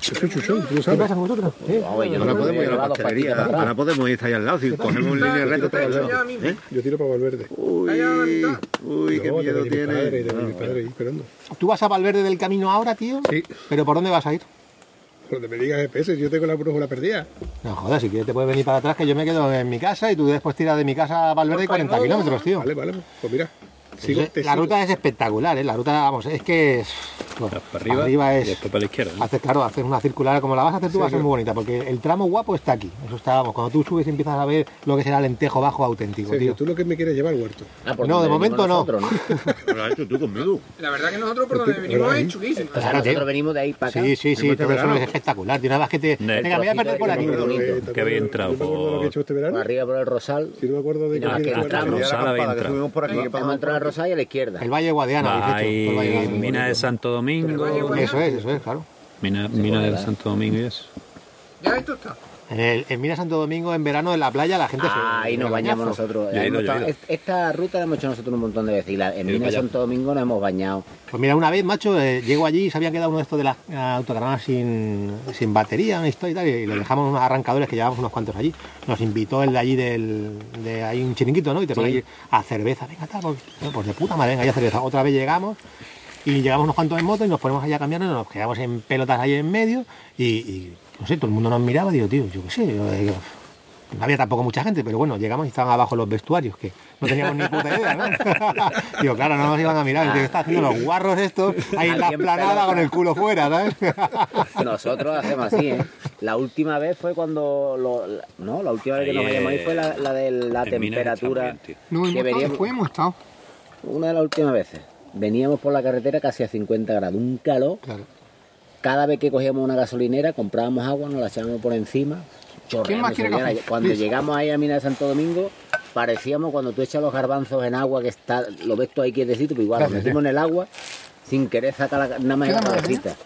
Eso es chuchón, tú lo
¿Qué
sabes.
pasa con vosotros? ¿Eh?
No, yo no
Ahora podemos ir a la pastelería.
pastitas
Ahora podemos ir ahí al lado. Si cogemos un línea recta,
mismo.
¿Eh?
Yo tiro para Valverde.
Uy,
Allá
uy, qué
No,
miedo tiene.
padre, de mi padre ahí esperando.
¿Tú vas a Valverde del camino ahora, tío?
Sí.
¿Pero por dónde vas a ir?
Donde me digas GPS, yo tengo la brújula perdida.
No jodas, si quieres te puedes venir para atrás, que yo me quedo en mi casa y tú después tiras de mi casa a Valverde 40 kilómetros, tío.
Vale, vale, pues mira. Sigo,
la
sigo.
ruta es espectacular, ¿eh? La ruta, vamos, es que es... bueno,
Para arriba,
es...
y después para la izquierda. ¿no?
Haces, claro, haces una circular, como la vas a hacer tú, va a ser muy bonita, porque el tramo guapo está aquí. Eso está, vamos, cuando tú subes y empiezas a ver lo que será el lentejo bajo auténtico,
Sergio,
tío.
tú lo que me quieres llevar, huerto.
Ah, por
No, de momento
venimos
no.
nosotros,
Lo has hecho tú conmigo.
La verdad que nosotros por donde venimos es chulísimo.
O sea, nosotros venimos de ahí para acá.
Sí, sí, sí,
este
todo eso
verano.
es espectacular. tío. Una vez que te... Venga, me voy a perder por aquí.
Eh, ¿te
Que
acuerdas-
entrado
este
arriba por el Rosal.
Sí, no me acuerdo de
nada, que
Rosal había entrado.
Rosal y a la izquierda.
El Valle Guadiana.
Hay
El Valle Guadiana.
mina de Santo Domingo,
Eso es, eso es, claro.
mina, mina de Santo Domingo y eso.
Ya esto está.
En, el, en Santo Domingo, en verano, en la playa, la gente se...
Ah, ahí nos
se
bañamos
bañazo.
nosotros. Ahí hemos es- Esta ruta la hemos hecho nosotros un montón de veces. Y la, en de Santo Domingo nos hemos bañado.
Pues mira, una vez, macho, eh, llego allí y se había quedado uno de estos de las eh, autocaravanas sin, sin batería, una historia y tal, y le dejamos unos arrancadores que llevamos unos cuantos allí. Nos invitó el de allí del, de ahí un chiringuito, ¿no? Y te ponen allí a cerveza, venga, tal, pues, pues de puta madre, venga, ya cerveza. Otra vez llegamos y llegamos unos cuantos en moto y nos ponemos allá a cambiarnos, nos quedamos en pelotas ahí en medio y, y, no sé, todo el mundo nos miraba y digo, tío, yo qué sé, yo, digo, no había tampoco mucha gente, pero bueno, llegamos y estaban abajo los vestuarios, que no teníamos ni puta idea, ¿no? Digo, claro, no nos iban a mirar, que están haciendo los guarros estos ahí en la planada con el culo fuera, ¿sabes?
Nosotros hacemos así, ¿eh? La última vez fue cuando... lo- no, la última vez que
Ahí
nos vayamos ahí fue la, la de la
está
temperatura.
No,
que
hemos estado
veníamos-
hemos estado.
Una de las últimas veces. Veníamos por la carretera casi a 50 grados, un calor.
Claro.
Cada vez que cogíamos una gasolinera, comprábamos agua, nos la echábamos por encima.
¿Quién más
chorreando,
quiere
señora.
café?
Cuando
Please.
llegamos ahí a Mina de Santo Domingo, parecíamos cuando tú echas los garbanzos en agua, que está, lo ves tú ahí quietecito, pues igual,
Gracias,
metimos en el agua sin querer sacar la, nada más la cabecita.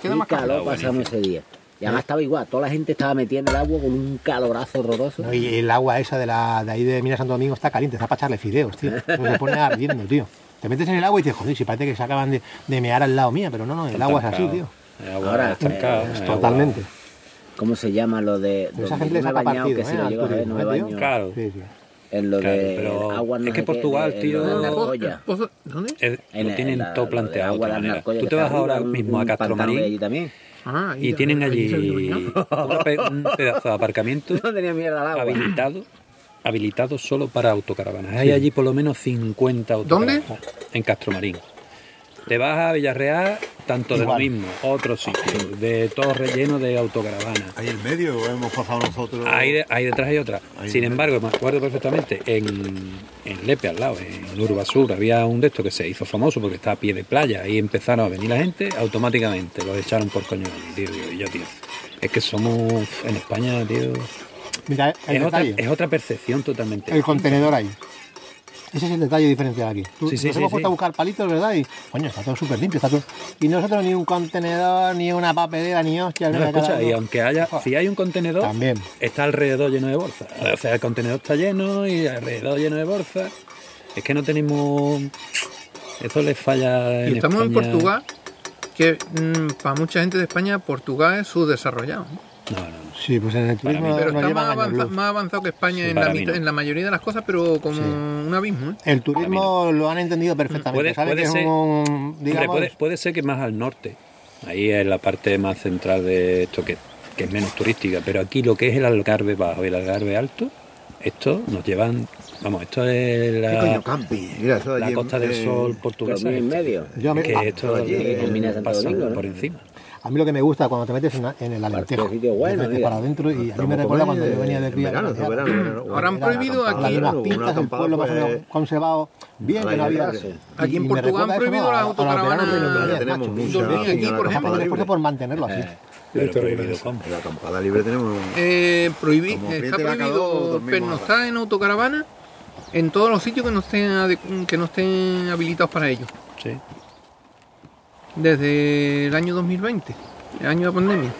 Qué
café.
calor pasamos ese día. Y además estaba igual, toda la gente estaba metida en el agua con un calorazo horroroso.
No, Y el agua esa de, la, de ahí de Mina Santo Domingo está caliente, está para echarle fideos, tío. Se pone ardiendo, tío. Te metes en el agua y dices, joder, si parece que se acaban de, de mear al lado mía, pero no, no, el agua es así, tío.
Agua
Ahora,
estancada,
eh,
agua-
Totalmente.
¿Cómo se llama lo de.?
Pero esa
donde
gente
bañado,
partido,
que si
¿eh?
lo llego ver,
turismo,
no
¿eh,
baño.
Claro.
Sí, sí.
En lo
Claro,
de
pero
agua no
es que Portugal, tío,
¿Dónde?
Lo tienen
la-
todo planteado Tú te vas ahora mismo a Castromarín
también.
Ah,
y tienen allí un pedazo de aparcamiento
No tenía mierda agua.
habilitado habilitado solo para autocaravanas. Hay allí por lo menos 50
¿Dónde?
autocaravanas. En Castromarín. Te vas a Villarreal, tanto de
Igual.
lo mismo, otro sitio, de todo relleno de autocaravanas.
Ahí en medio hemos pasado nosotros.
Ahí, de- ahí detrás hay otra.
Ahí
Sin embargo, me acuerdo perfectamente, en, en Lepe, al lado, en Urbasur, había un de estos que se hizo famoso porque estaba a pie de playa. Ahí empezaron a venir la gente, automáticamente los echaron por coño. allí, tío. Y yo, tío, es que somos en España, tío.
Mira, el
Es otra,
detalle,
es otra percepción totalmente.
el contenedor ahí. Ese es el detalle diferencial aquí. Tú-
Sí, sí,
nos
sí,
hemos
sí.
puesto a buscar palitos, ¿verdad? Y, coño, está todo súper limpio, está todo... Y nosotros ni un contenedor, ni una papelera, ni hostias.
No,
ni
escucha, y aunque haya, si hay un contenedor,
También.
está alrededor lleno de bolsas. O sea, el contenedor está lleno y alrededor lleno de bolsas. Es que no tenemos. Eso les falla.
Y estamos en. Portugal, que mm, para mucha gente de España, Portugal es subdesarrollado.
No, no, no.
Sí, pues en el turismo
mí.
Pero está más, avanza- más avanzado que España
Sí,
en, la,
no.
en la mayoría de las cosas, pero como un abismo. ¿eh?
El turismo lo han entendido perfectamente.
Puede- ser-
un,
Hombre,
digamos,
puede, puede ser que más al norte. Ahí es la parte más central de esto que, que es menos turística. Pero aquí lo que es el Algarve bajo y el Algarve alto, esto nos llevan. Vamos, esto es
¿Qué coño
la,
campi? Mira,
la
en-
Costa del
eh,
Sol portuguesa. este.
medio.
Yo me-
que
ah,
esto
allí
por encima.
A mí lo que me gusta cuando te metes en, la- en el alentejo.
bueno,
te metes para adentro y a mí me recuerda cuando yo venía de cría.
verano,
era-
verano, verano.
Ahora han prohibido aquí-
Las mismas
una
pistas, el pueblo más o menos conservado, bien que no había...
Aquí en Portugal han prohibido las autocaravanas.
tenemos
macho.
mucha-
Dormir aquí,
una
por
mantenerlo así.
Pero prohibido, ¿cómo?
En la acampada libre tenemos.
Eh, prohibi-
Como
está prohibido pernoctar en autocaravana en todos los sitios que no estén que no estén habilitados para ello.
Sí.
Desde el año 2020, el año de la pandemia.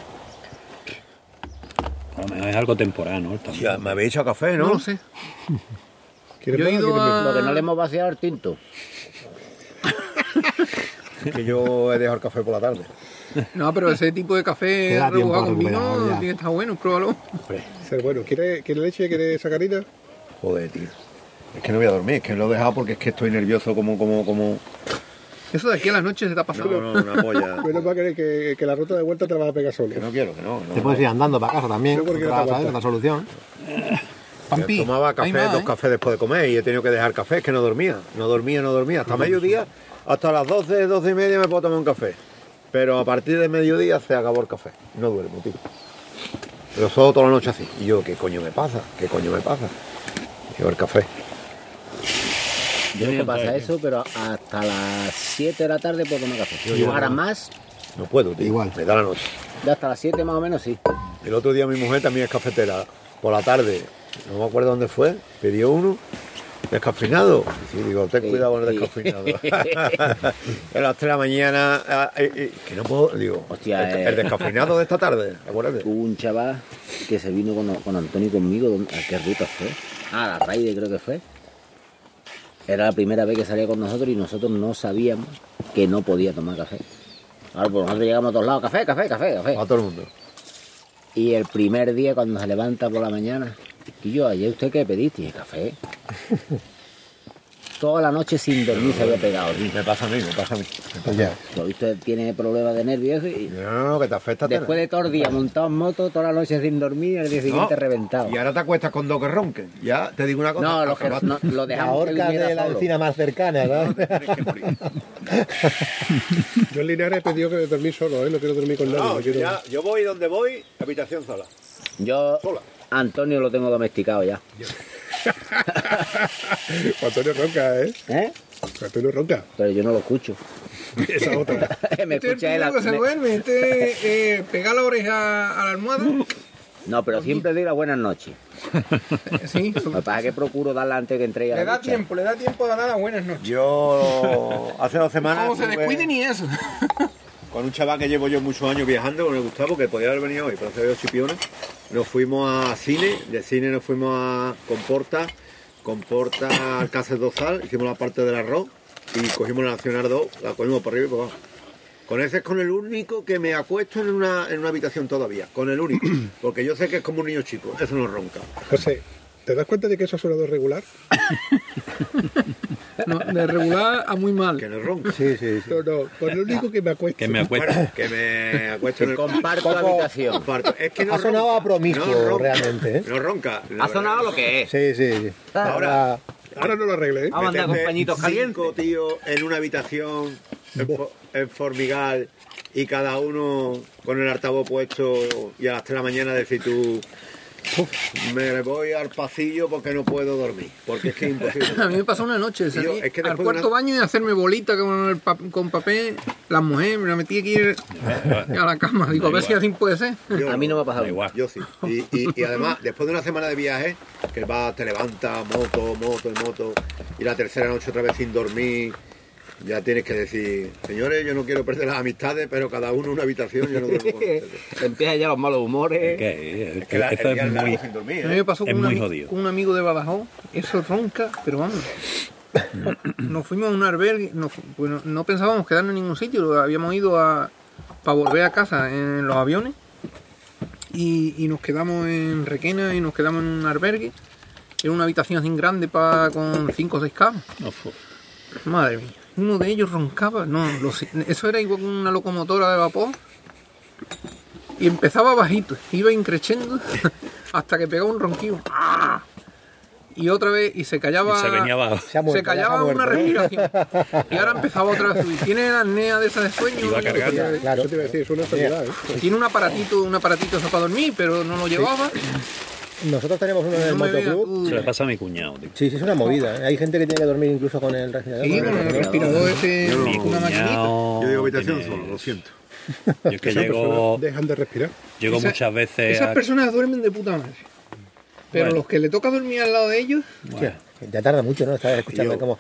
A lo mejor es algo temporal, ¿no? También.
Ya, me habéis echado café,
No,
¿no?
lo sé.
¿Quieres
Yo he ido a-?
Lo que no le hemos vaciado el tinto.
Que yo he dejado el café por la tarde.
No, pero ese tipo de café rebujado con vino tiene que estar bueno, pruébalo.
Ser bueno. ¿Quiere, ¿Quiere leche? ¿Quiere sacarina?
Joder, tío. Es que no voy a dormir, es que lo he dejado porque es que estoy nervioso como, como, como.
Eso de aquí a la noche se te ha pasado.
No, no, una polla.
Menos mal que, que, que la ruta de vuelta te la vas a pegar solo.
Que no quiero, que no. no.
Te puedes ir andando para casa también.
Porque no aguanto.
Otra solución.
Pampi,
Tomaba café,
más,
dos
¿eh?
cafés después de comer y he tenido que dejar café, es que no dormía, no dormía, no dormía. Hasta mediodía, hasta las 12, 12 y media me puedo tomar un café. Pero a partir de mediodía se acabó el café. No duermo, tío. Pero solo toda la noche así. Y yo, ¿qué coño me pasa? ¿Qué coño me pasa? Digo, el café.
Yo me pasa eso, pero hasta las 7 de la tarde puedo tomar café. Ahora más,
No puedo, tío.
Igual.
Me da la noche.
ya hasta las 7 más o menos sí.
El otro día mi mujer también es cafetera. Por la tarde, no me acuerdo dónde fue, pidió uno. Descafeinado. Y sí, digo, ten
Sí,
cuidado con el
sí.
descafeinado. a las 3 de la mañana, ah, eh, eh, que no puedo, digo,
Hostia,
el,
eh.
el descafeinado de esta tarde, acuérdate.
Hubo un chaval que se vino con, con Antonio y conmigo. ¿dónde- ¿A qué ruta fue? Ah, la Raide creo que fue. Era la primera vez que salía con nosotros y nosotros no sabíamos que no podía tomar café. Ahora, pues nosotros llegamos a todos lados, café, café, café, café.
A todo el mundo.
Y el primer día cuando se levanta por la mañana, y yo, ayer usted qué pediste, Y, café. Toda la noche sin dormir se había pegado.
Me pasa a mí, me pasa a mí.
Pues ya.
Lo usted tiene problemas de nervios y
No, no, no, que te afecta.
después de todo el día montado en moto, toda la noche sin dormir, el día siguiente
No,
reventado.
Y ahora te acuestas con dos que ronquen. Ya te digo una cosa.
No, lo, que, no, lo
La
dejamos que
horca de la vecina más cercana, ¿no?
Yo en Linares he pedido que dormir solo, ¿eh? No quiero dormir con nadie.
No,
quiero-
ya, yo voy donde voy, habitación sola.
Yo,
Sola.
Antonio lo tengo domesticado ya.
Antonio ronca, ¿eh?
¿Eh?
Antonio ronca.
Pero yo no lo escucho.
Esa otra.
me
Este es el
escucha él.
primero que se duerme, este eh, pega la oreja a la almohada.
No, pero siempre digo las buenas noches.
Sí,
Lo que pasa es que procuro darla antes que entregue a
le da
ducha.
tiempo, le da tiempo de dar las buenas noches.
Yo hace dos semanas
Como se descuide ni eso.
Con un chaval que llevo yo muchos años viajando con el Gustavo, que podía haber venido hoy, pero se dio chipiones. Nos fuimos a cine, de cine nos fuimos a Comporta, Comporta Alcácer Dozal, hicimos la parte del arroz y cogimos la Nacional 2, la cogimos por arriba y por abajo. Con ese es con el único que me acuesto en una, en una habitación todavía, con el único, porque yo sé que es como un niño chico, eso no ronca.
José, ¿te das cuenta de que eso ha sonado regular?
No, de regular a muy mal.
Que no ronca.
Sí, sí, sí.
No, no, con el único que me acuesto.
Que me.
Bueno, que me acuesto en el
Comparto
Poco-
habitación.
Comparto. Es que no
Ha sonado
ronca,
a promiscuo,
no ronca,
realmente, ¿eh?
No ronca.
Ha sonado lo que es.
Sí, sí, sí.
Ahora-
Ahora no lo arregle, ¿eh?
Vamos a andar con
Meterte
pañitos
cinco tíos en una habitación en, fo- en Formigal y cada uno con el altavoz puesto y a las 3 de la mañana decir tú "Uf, me voy al pasillo porque no puedo dormir porque es que es imposible
A mí me pasó una noche,
es que
al cuarto
una-
baño y hacerme bolita con, el pa- con papel. Las mujeres, me la metí que ir a la cama. Digo, a ver si así puede ser.
Yo
A mí no me ha pasado.
Igual.
yo sí y, y- y además después de una semana de viaje que vas te levantas moto moto y moto y la tercera noche otra vez sin dormir ya tienes que decir, señores, yo no quiero perder las amistades, pero cada uno una habitación, yo no.
Empiezan ya los malos humores.
Que,
Es que día
es muy,
sin dormir,
A mí
¿eh?
me pasó
Es
con, un
muy
ami-
jodido.
con un amigo de Badajoz. Eso ronca, pero vamos. Nos fuimos a un albergue. No, fu- bueno, no pensábamos quedarnos en ningún sitio. Habíamos ido a para volver a casa en los aviones. Y, y nos quedamos en Requena y nos quedamos en un albergue. Era una habitación así grande para con cinco o seis camas.
Uf,
Madre mía. Uno de ellos roncaba. No, lo sé, eso era igual que una locomotora de vapor. Y empezaba bajito, iba increciendo hasta que pegaba un ronquido. ¡Ah! Y otra vez, y se callaba.
y se venía abajo.
Se ha muerto,
se callaba
se
una
¿eh?
respiración. Y ahora empezaba otra vez a subir. Tiene la apnea de esa de sueño.
Iba cargando.
Claro.
Eso te iba a decir, es una enfermedad, ¿eh?
Tiene un aparatito, un aparatito eso para dormir, pero no lo llevaba.
Nosotros tenemos uno en el motoclub.
Se le pasa a mi cuñado, tío.
Sí, sí, es una movida. ¿eh? Hay gente que tiene que dormir incluso con el respirador.
Sí,
con
con el respirador ese,
Mi
una maquinita.
cuñado.
Yo digo habitación solo, lo siento.
Yo es que llego,
dejan de respirar.
llego
Esa-
muchas veces.
Esas
a-
personas duermen de puta madre. Pero
Bueno.
los que le toca dormir al lado de ellos,
ya tarda mucho, ¿no? Estás escuchando
Yo-
como...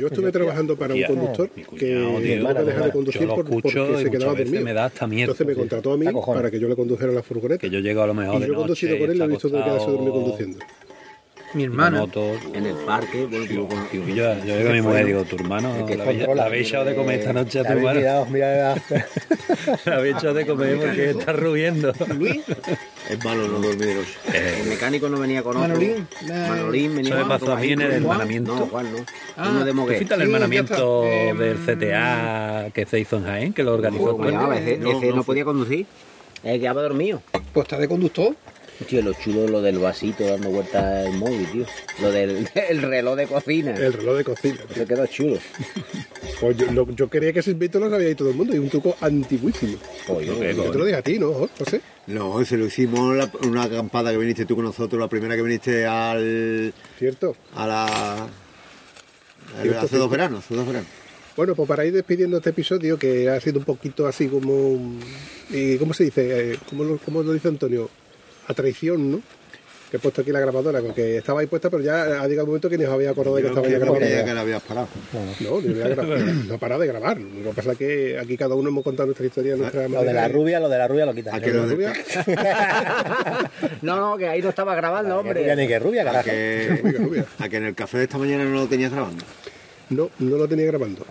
Yo estuve trabajando para un conductor que tuvo que dejar de conducir por- porque se quedaba dormido.
me da hasta miedo.
Entonces me contrató a mí para que yo le condujera la furgoneta.
Que yo llego a lo mejor
Y yo he conducido con él y he visto de quedarse dormido conduciendo.
Mi
y
hermana.
motos.
En el parque, bueno, digo,
yo, yo digo a mi mujer, digo, tu hermano,
que
la habéis-
controla.
la habéis echado de comer esta noche a tu hermano.
mirado, mira,
La habéis echado de comer porque está rubiendo.
Luis,
Es malo no dormir de noche.
el mecánico no venía con otro.
Manolín, eh,
Manolín venía
Eso me
con
pasó
otro
a mí en el hermanamiento.
No, Juan no.
Ah,
Uno de
¿Tú
Moguer.
fuiste al
Sí,
hermanamiento del
Em,
CTA que se hizo en Jaén, que lo organizó
No, no
podía conducir. Eh, quedaba dormido.
Pues está de conductor.
Tío, lo chulo lo del vasito dando vueltas el móvil, tío. Lo del el reloj de cocina.
El reloj de cocina.
Se quedó chulo.
Pues yo, lo- yo creía que ese invento lo sabía ahí todo el mundo y un truco antiguísimo.
Oye,
Yo te lo dije a ti, ¿no? José?
No, se lo hicimos la- una acampada que viniste tú con nosotros, la primera que viniste al.
¿Cierto?
a la. al-
Cierto,
hace
cierto.
dos veranos, hace dos veranos.
Bueno, pues para ir despidiendo este episodio, que ha sido un poquito así como. ¿y ¿Cómo se dice? Eh, ¿Cómo lo, cómo lo dice Antonio? A traición, ¿no? Que he puesto aquí la grabadora, porque estaba ahí puesta, pero ya ha llegado un momento que ni os había acordado de que estaba ya
que no
grabando.
que la habías parado.
No, ni había grabado. No ha parado de grabar. Lo que pasa es que aquí cada uno hemos contado nuestra historia, nuestra
Lo de la rubia, lo de la rubia lo quitas.
¿A que
¿La
lo de-
rubia?
No, no, que ahí no estaba grabando, hombre.
ni que rubia,
a que, a que en el café de esta mañana no lo tenías grabando.
No, no lo tenía grabando.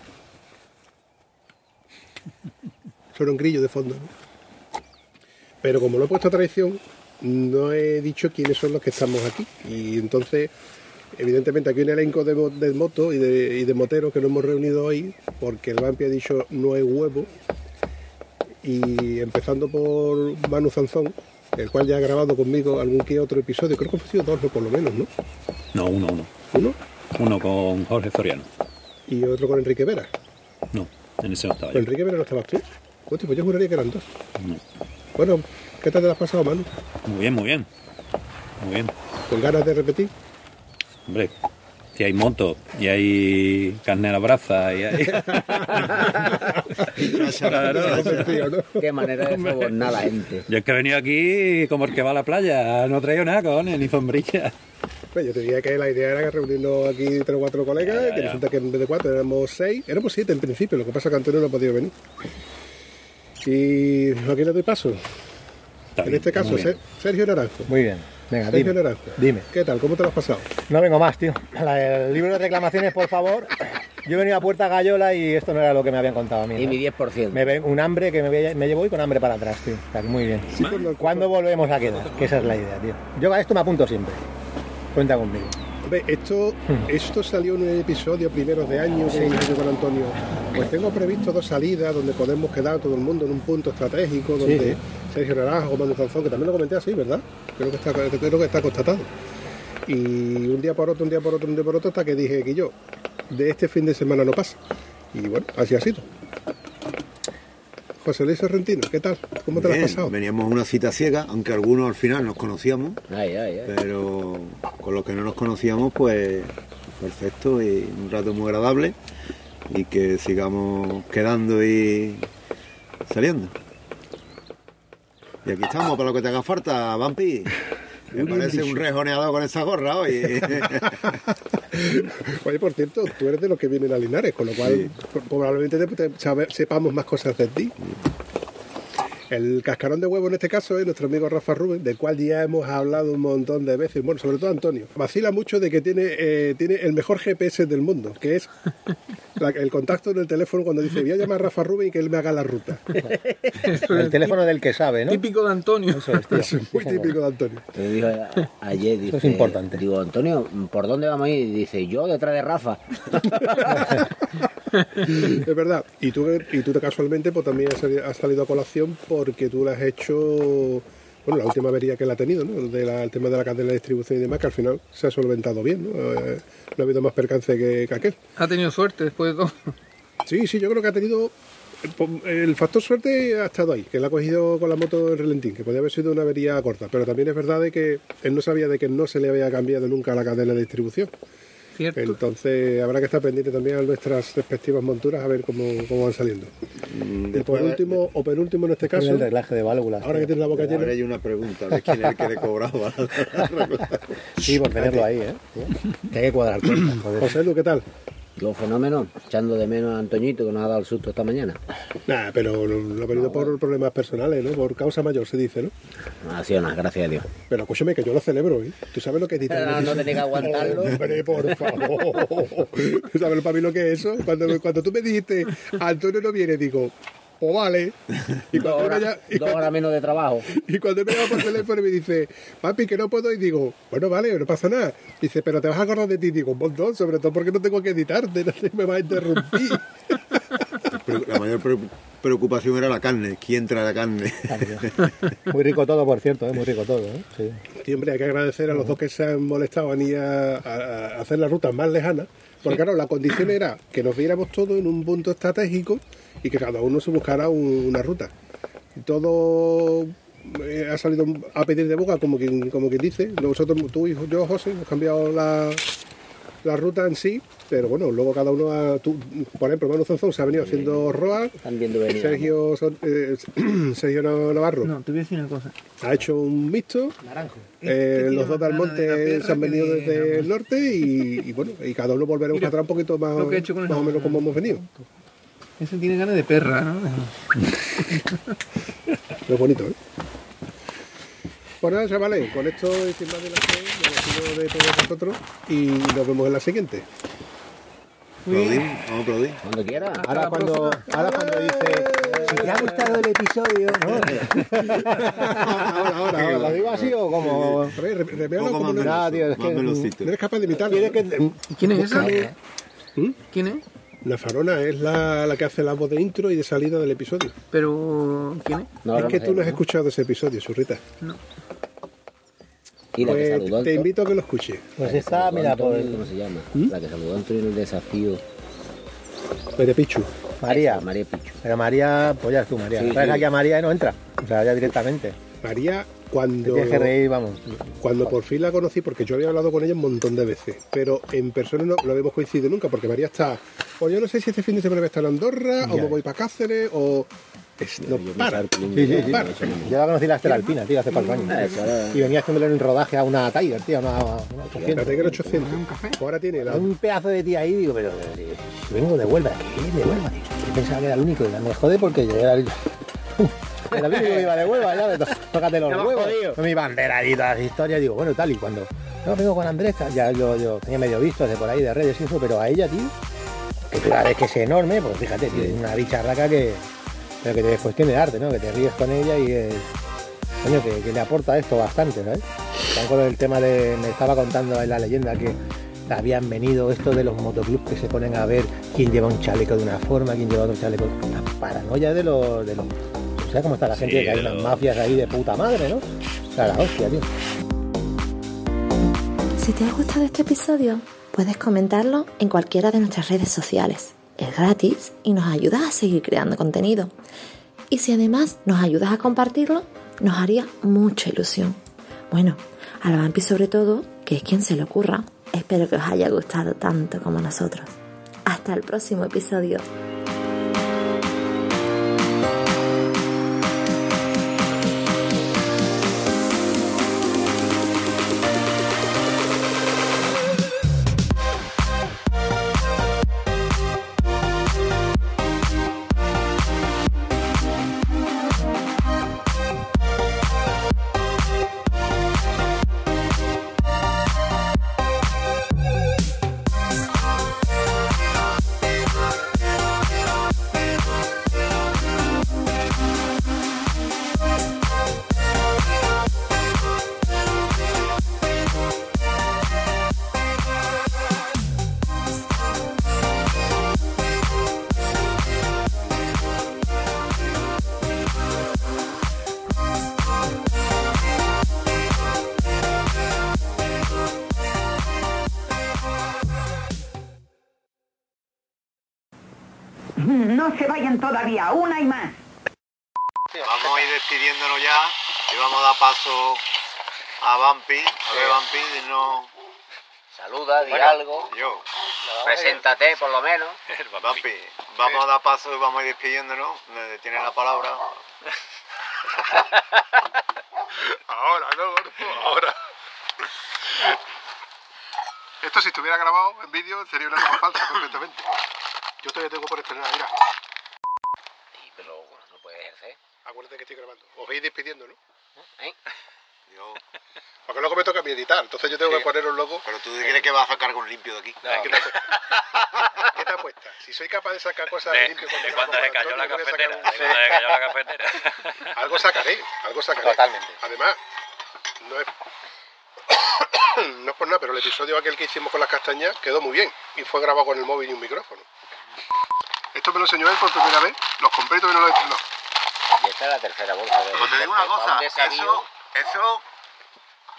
Solo un grillo de fondo. ¿no? Pero como lo he puesto a traición, no he dicho quiénes son los que estamos aquí. Y entonces, evidentemente, aquí hay un elenco de, de moto y de, y de moteros que nos hemos reunido hoy, porque el Vampi ha dicho no hay huevo. Y empezando por Manu Zanzón, el cual ya ha grabado conmigo algún que otro episodio, creo que han sido dos, ¿no? por lo menos, ¿no?
No, uno, uno.
Uno
Uno con Jorge Soriano.
y otro con Enrique Vera.
No, en ese no estaba
¿Con
yo.
Enrique Vera no estabas tú? Pues yo juraría que eran dos.
No.
Bueno, ¿qué tal te lo has pasado, Manu?
Muy bien, muy bien. Muy bien.
¿Con ganas de repetir?
Hombre, si hay moto y hay carne a la braza y hay... Claro.
Qué manera de sobornar a la gente.
Yo es que he venido aquí como el que va a la playa, no traigo nada, cojones, ni sombrilla.
Pues yo te diría que la idea era reunirnos aquí tres o cuatro colegas,
Ya, ya,
que
ya.
resulta que en vez de cuatro éramos seis, éramos siete en principio, lo que pasa es que Antonio no ha podido venir. Y aquí le doy paso.
Está
en
bien,
este caso, Sergio Naranjo.
Muy bien. Venga,
Sergio
dime.
Naranjo.
Dime.
¿Qué tal? ¿Cómo te lo has pasado?
No vengo más, tío. La- el libro de reclamaciones, por favor. Yo he venido a Puerta Gallola y esto no era lo que me habían contado a mí.
Y
¿no?
mi 10%.
Me ven un hambre que me, llevo y con hambre para atrás, tío. O sea, que muy bien. ¿Cuándo volvemos a quedar? Que esa es la idea, tío. Yo a esto me apunto siempre. Cuenta conmigo.
Esto, esto salió en un episodio primeros de año que hice yo con Antonio. Pues tengo previsto dos salidas donde podemos quedar todo el mundo en un punto estratégico, donde
sí.
Sergio Naranjo, Manu Zanzón, que también lo comenté así, ¿verdad? Creo que está, creo que está constatado. Y un día por otro, un día por otro, un día por otro, hasta que dije que yo, de este fin de semana no pasa. Y bueno, así ha sido. José Luis Sorrentino, ¿qué tal? ¿Cómo te lo has
Bien,
pasado?
Veníamos a una cita ciega, aunque algunos al final nos conocíamos,
Ay, ay, ay.
pero con los que no nos conocíamos, pues perfecto y un rato muy agradable y que sigamos quedando y saliendo. Y aquí estamos para lo que te haga falta, Vampi. Me parece un rejoneador con esa gorra hoy.
Oye, por cierto, tú eres de los que vienen a Linares, con lo cual pro- probablemente te- te- sabe- sepamos más cosas de ti. El cascarón de huevo en este caso es nuestro amigo Rafa Rubén, del cual ya hemos hablado un montón de veces, bueno, sobre todo Antonio. Vacila mucho de que tiene, eh, tiene el mejor GPS del mundo, que es la- el contacto en el teléfono cuando dice voy a llamar a Rafa Rubén y que él me haga la ruta.
El teléfono del que sabe, ¿no?
Típico de Antonio.
Eso es, tío.
Eso es muy típico de Antonio.
Te ayer, dice,
es importante.
Digo, Antonio, ¿por dónde vamos a ir? Dice, yo detrás de Rafa.
Es verdad. Y tú, y tú casualmente pues también has sali- has salido a colación porque tú le has hecho, bueno, la última avería que él ha tenido, ¿no? De la- el tema de la cadena de distribución y demás, que al final se ha solventado bien, ¿no? Eh, no ha habido más percance que, que aquel.
Ha tenido suerte después de todo.
Sí, sí, yo creo que ha tenido... El factor suerte ha estado ahí, que él ha cogido con la moto en relentín, que podía haber sido una avería corta, pero también es verdad de que él no sabía de que no se le había cambiado nunca la cadena de distribución.
Cierto.
Entonces habrá que estar pendiente también a nuestras respectivas monturas a ver cómo, cómo van saliendo. y por
de-
último, o penúltimo en este caso,
el reglaje de válvulas.
ahora que tienes la boca
Ahora
llena,
hay una pregunta de quién es el que le cobraba.
Sí, por tenerlo ahí, ¿eh? Que hay que cuadrar cuentas, joder.
José Lu, ¿qué tal?
Los fenómenos, echando de menos a Antoñito que nos ha dado el susto esta mañana.
Nada, pero lo, ha venido por problemas personales, ¿no? Por causa mayor, se dice, ¿no?
Ha sido una, gracias a Dios.
Pero escúchame, que yo lo celebro, ¿eh? ¿Tú sabes lo que editar?
Pero no, no tenía que aguantarlo.
Hombre, por favor. ¿Tú sabes para mí lo que es eso? Cuando, cuando tú me dijiste, Antonio no viene, digo, o vale. Y cuando,
horas,
y,
dos horas menos de trabajo.
y cuando me llama por teléfono y me dice, papi, que no puedo, y digo, bueno, vale, no pasa nada. Dice, pero te vas a acordar de ti. Digo, un montón, sobre todo porque no tengo que editarte, no sé, me vas a interrumpir.
Pero la mayor pre- preocupación era la carne. ¿Quién trae la carne?
Muy rico todo, por cierto, ¿eh? muy rico todo. ¿eh? Sí.
Hombre, hay que agradecer a los dos que se han molestado en ir a, a- a hacer las rutas más lejanas. Porque claro, la condición era que nos viéramos todos en un punto estratégico y que cada uno se buscara un- una ruta. Y todo eh, ha salido a pedir de boca, como quien, como quien dice. Nosotros, tú y yo, José, hemos cambiado la, la ruta en sí, pero bueno, luego cada uno ha... tú- por ejemplo, Manu Zonzón se ha venido haciendo Roa,
Están viendo venir.
Sergio, eh, Sergio Navarro
No, te voy a decir una cosa.
ha hecho un mixto.
Naranjo.
Eh, los dos del monte se han venido
de
desde el norte y, y bueno, y cada uno volveremos
Mira,
atrás un poquito más,
he
más o menos como hemos venido.
Ese tiene ganas de perra, ¿no?
Lo bonito, ¿eh? Pues nada, chavales, con esto sin más dilación, me despido de todos vosotros y nos vemos en la siguiente.
Aplaudir, Vamos a aplaudir.
Cuando quiera.
Ahora cuando, ahora cuando dice, si te ha gustado el episodio, ¿no?
ahora, ahora,
¿Lo
ahora.
digo así o como...?
A ver, re- reméalo
Poco
como
Nada, tío, es que...
velocito.
no eres capaz de imitarlo.
Tienes
¿no?
que...
¿Y quién es esa?
¿Mm?
¿Quién es?
La farona es la, la que hace la voz de intro y de salida del episodio.
Pero, ¿quién es?
No,
es
no
que tú no has
¿no?
escuchado ese episodio, Surrita.
Y la que
Pues
saludó a
te invito a que lo escuches.
Pues
la que
está,
saludó a
mira, pues...
Antonio, ¿Cómo se llama? La que saludó a Antonio en el desafío.
Pues de Pichu.
María.
María Pichu.
Pero María, pues ya es tú, María.
Sí,
Traes
sí.
aquí a María y no entra. O sea, ya directamente.
María, cuando,
que reír, vamos.
cuando por fin la conocí, porque yo había hablado con ella un montón de veces, pero en persona no lo habíamos coincidido nunca, porque María está, o yo no sé si este fin de semana voy a estar en Andorra, o me voy para Cáceres, o... es- no
Yo
para.
Sí, sí, sí.
para.
Yo la conocí en la Estela Alpina, tío, hace cuatro años.
Ah,
Y venía haciéndole un rodaje a una Tiger, tío, a una, una 800.
La Tiger 800. Ahora tiene la...
Un pedazo de tía ahí, digo, pero yo vengo de Huelva, ¿qué? De Huelva, tío. Yo pensaba que era el único, y me jode porque yo era el... Que iba de ya, de tócate los huevos. Con mi bandera y todas las historias, digo, bueno, tal, y cuando... No, vengo con Andrés, ya yo, yo tenía medio visto de por ahí de redes y eso, pero a ella, tío, que la ves que es enorme, pues fíjate, tío, es una bicharraca que... Pero que te después tiene arte, ¿no? Que te ríes con ella y es... Coño, que, que le aporta esto bastante, ¿sabes? Con el tema de. Me estaba contando en la leyenda que habían venido esto de los motoclubs que se ponen a ver quién lleva un chaleco de una forma, quién lleva otro chaleco. La paranoia de los. De los sea, cómo está la gente,
Sí,
que hay unas mafias ahí de puta madre, ¿no? O sea, la hostia, tío.
Si te ha gustado este episodio, puedes comentarlo en cualquiera de nuestras redes sociales. Es gratis y nos ayudas a seguir creando contenido. Y si además nos ayudas a compartirlo, nos haría mucha ilusión. Bueno, a la Vampi sobre todo, que es quien se le ocurra. Espero que os haya gustado tanto como nosotros. Hasta el próximo episodio.
Saluda, di algo.
yo.
Preséntate, por lo menos.
Vampi, vamos a dar paso y vamos a ir despidiéndonos. Tienes la palabra.
Ahora, no, ahora. Esto si estuviera grabado en vídeo sería una toma falsa completamente. Yo todavía tengo por estrenar, mira.
Sí, pero no puedes ejercer.
Acuérdate que estoy grabando. Os veis despidiendo, ¿no?
¿Eh?
Yo-
Porque luego me toca a mí editar, entonces yo tengo que poner un logo.
Pero tú crees que vas a sacar con limpio de aquí.
¿Qué te? ¿Qué te apuestas? Si soy capaz de sacar cosas
De,
limpio
de
grabo
cuando se cayó la
Antonio,
cafetera.
un-
De cuando se cayó la cafetera.
Algo sacaré, algo sacaré.
Totalmente.
Además, no es, no es por nada, pero el episodio aquel que hicimos con las castañas quedó muy bien y fue grabado con el móvil y un micrófono. Esto me lo enseñó él por primera vez, los compré y no lo estrenó.
Y esta es la tercera bolsa de.
Pues te digo una
de-
cosa, eso, eso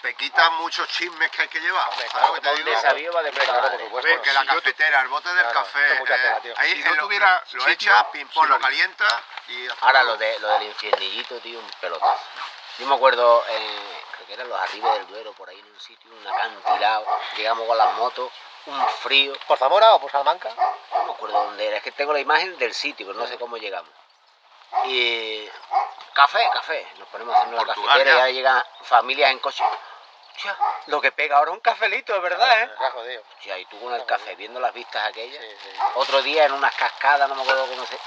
te quita muchos chismes que hay que llevar. ¿Sabes lo que te digo?
va de puta
claro, por supuesto.
Porque la
Si
cafetera, el bote del
Claro,
café, eh,
tela,
ahí
Si no
lo-
tuviera
lo
sitio,
echas, pim pom,
sí
lo
lo haría.
calientas y...
Ahora lo, de, lo del infiernillito, tío, un pelotazo. Yo me acuerdo, eh, creo que eran los arribes del Duero, por ahí en un sitio, un acantilado, llegamos con las motos, un frío,
¿Por Zamora o por Salamanca?
no me acuerdo dónde era, es que tengo la imagen del sitio, pero no sé cómo llegamos. Y café, café, nos ponemos a hacer la
Portugal,
cafetera y
ya.
ahí llegan familias en coche. Hostia, lo que pega ahora es un cafelito, verdad, ¿eh?
Se ha jodido.
Hostia, y tú con el café, viendo las vistas aquellas.
Sí, sí.
Otro día en unas cascadas, no me acuerdo cómo se,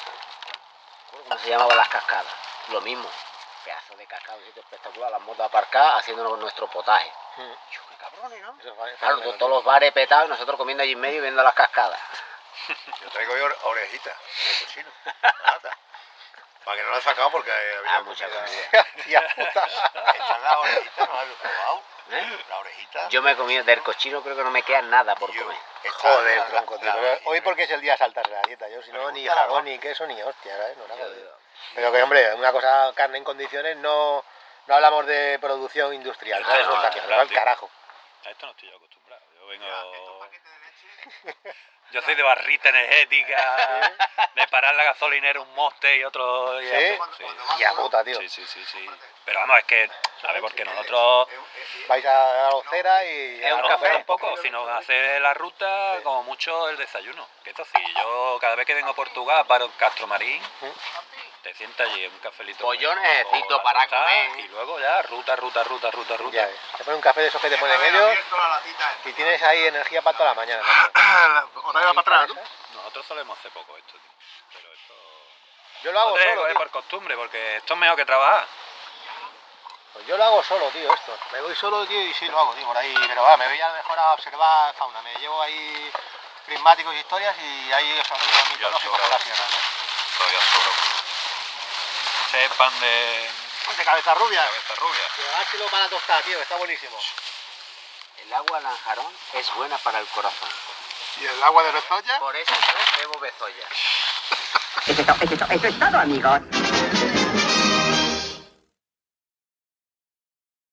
cómo se llamaban las cascadas. Lo mismo, pedazo de cascada, un sitio espectacular, las motos aparcadas haciéndonos nuestro potaje. Yo, qué cabrones, ¿no? Claro, todos los bares petados y nosotros comiendo allí en medio y viendo las cascadas.
Yo traigo yo orejitas de cochino. Para que no la he sacado porque había
Ah, mucha
comida.
Tía puta.
Están las orejitas, ¿no has probado?
¿Eh?
La orejita.
Yo me he comido del cochino, creo que no me queda nada por
Yo-
comer.
Joder,
la-
tronco,
la-
tío.
la orejita.
Hoy porque es el día de saltarse la dieta. Yo si no, ni jamón, ni queso, ni hostia, ¿sabes? No, nada.
Yo-
Pero que, hombre, una cosa, carne en condiciones, no, no hablamos de producción industrial, ¿sabes?
No, no,
claro,
no,
al
tío.
carajo.
A esto no estoy yo acostumbrado. Yo vengo. Yo soy de barrita energética, de parar la gasolinera un moste y otro. y
¿Sí?
sí.
Y a puta, tío.
Sí, sí, sí, sí. Pero vamos, es que, ¿sabes? Porque nosotros
Vais a la Ocera y...
es un café un poco, sino hacer la ruta como mucho el desayuno. Que esto sí, yo cada vez que vengo a Portugal paro en Castro Marín, te sientas allí un cafelito.
Pues yo
con-
necesito
con la
para comer.
Y luego ya, ruta, ruta, ruta, ruta, ruta.
Ya. Te pone un café de esos que te pone en medio
abierto la latita.
y tienes ahí energía para toda la mañana.
Otra vez para atrás, ¿no?
Nosotros solemos hacer poco esto, tío. Pero esto.
Yo lo hago
Joder,
solo, tío.
por costumbre, porque esto es mejor que trabajar.
Pues yo lo hago solo, tío, esto. Me voy solo, tío, y sí lo hago, tío, por ahí. Pero va, me voy a lo mejor a observar fauna. Me llevo ahí prismáticos y historias y ahí ríos mitológicos sierra, ¿no?
Todavía sobro. Ese es pan de
De cabeza rubia.
cabeza rubia.
Llevárselo para tostar, tío, está buenísimo.
El agua lanjarón es buena para el corazón.
Y el agua de Bezoya,
Por eso yo bebo bezoya.
Eso es to- eso es to- eso es todo, amigos.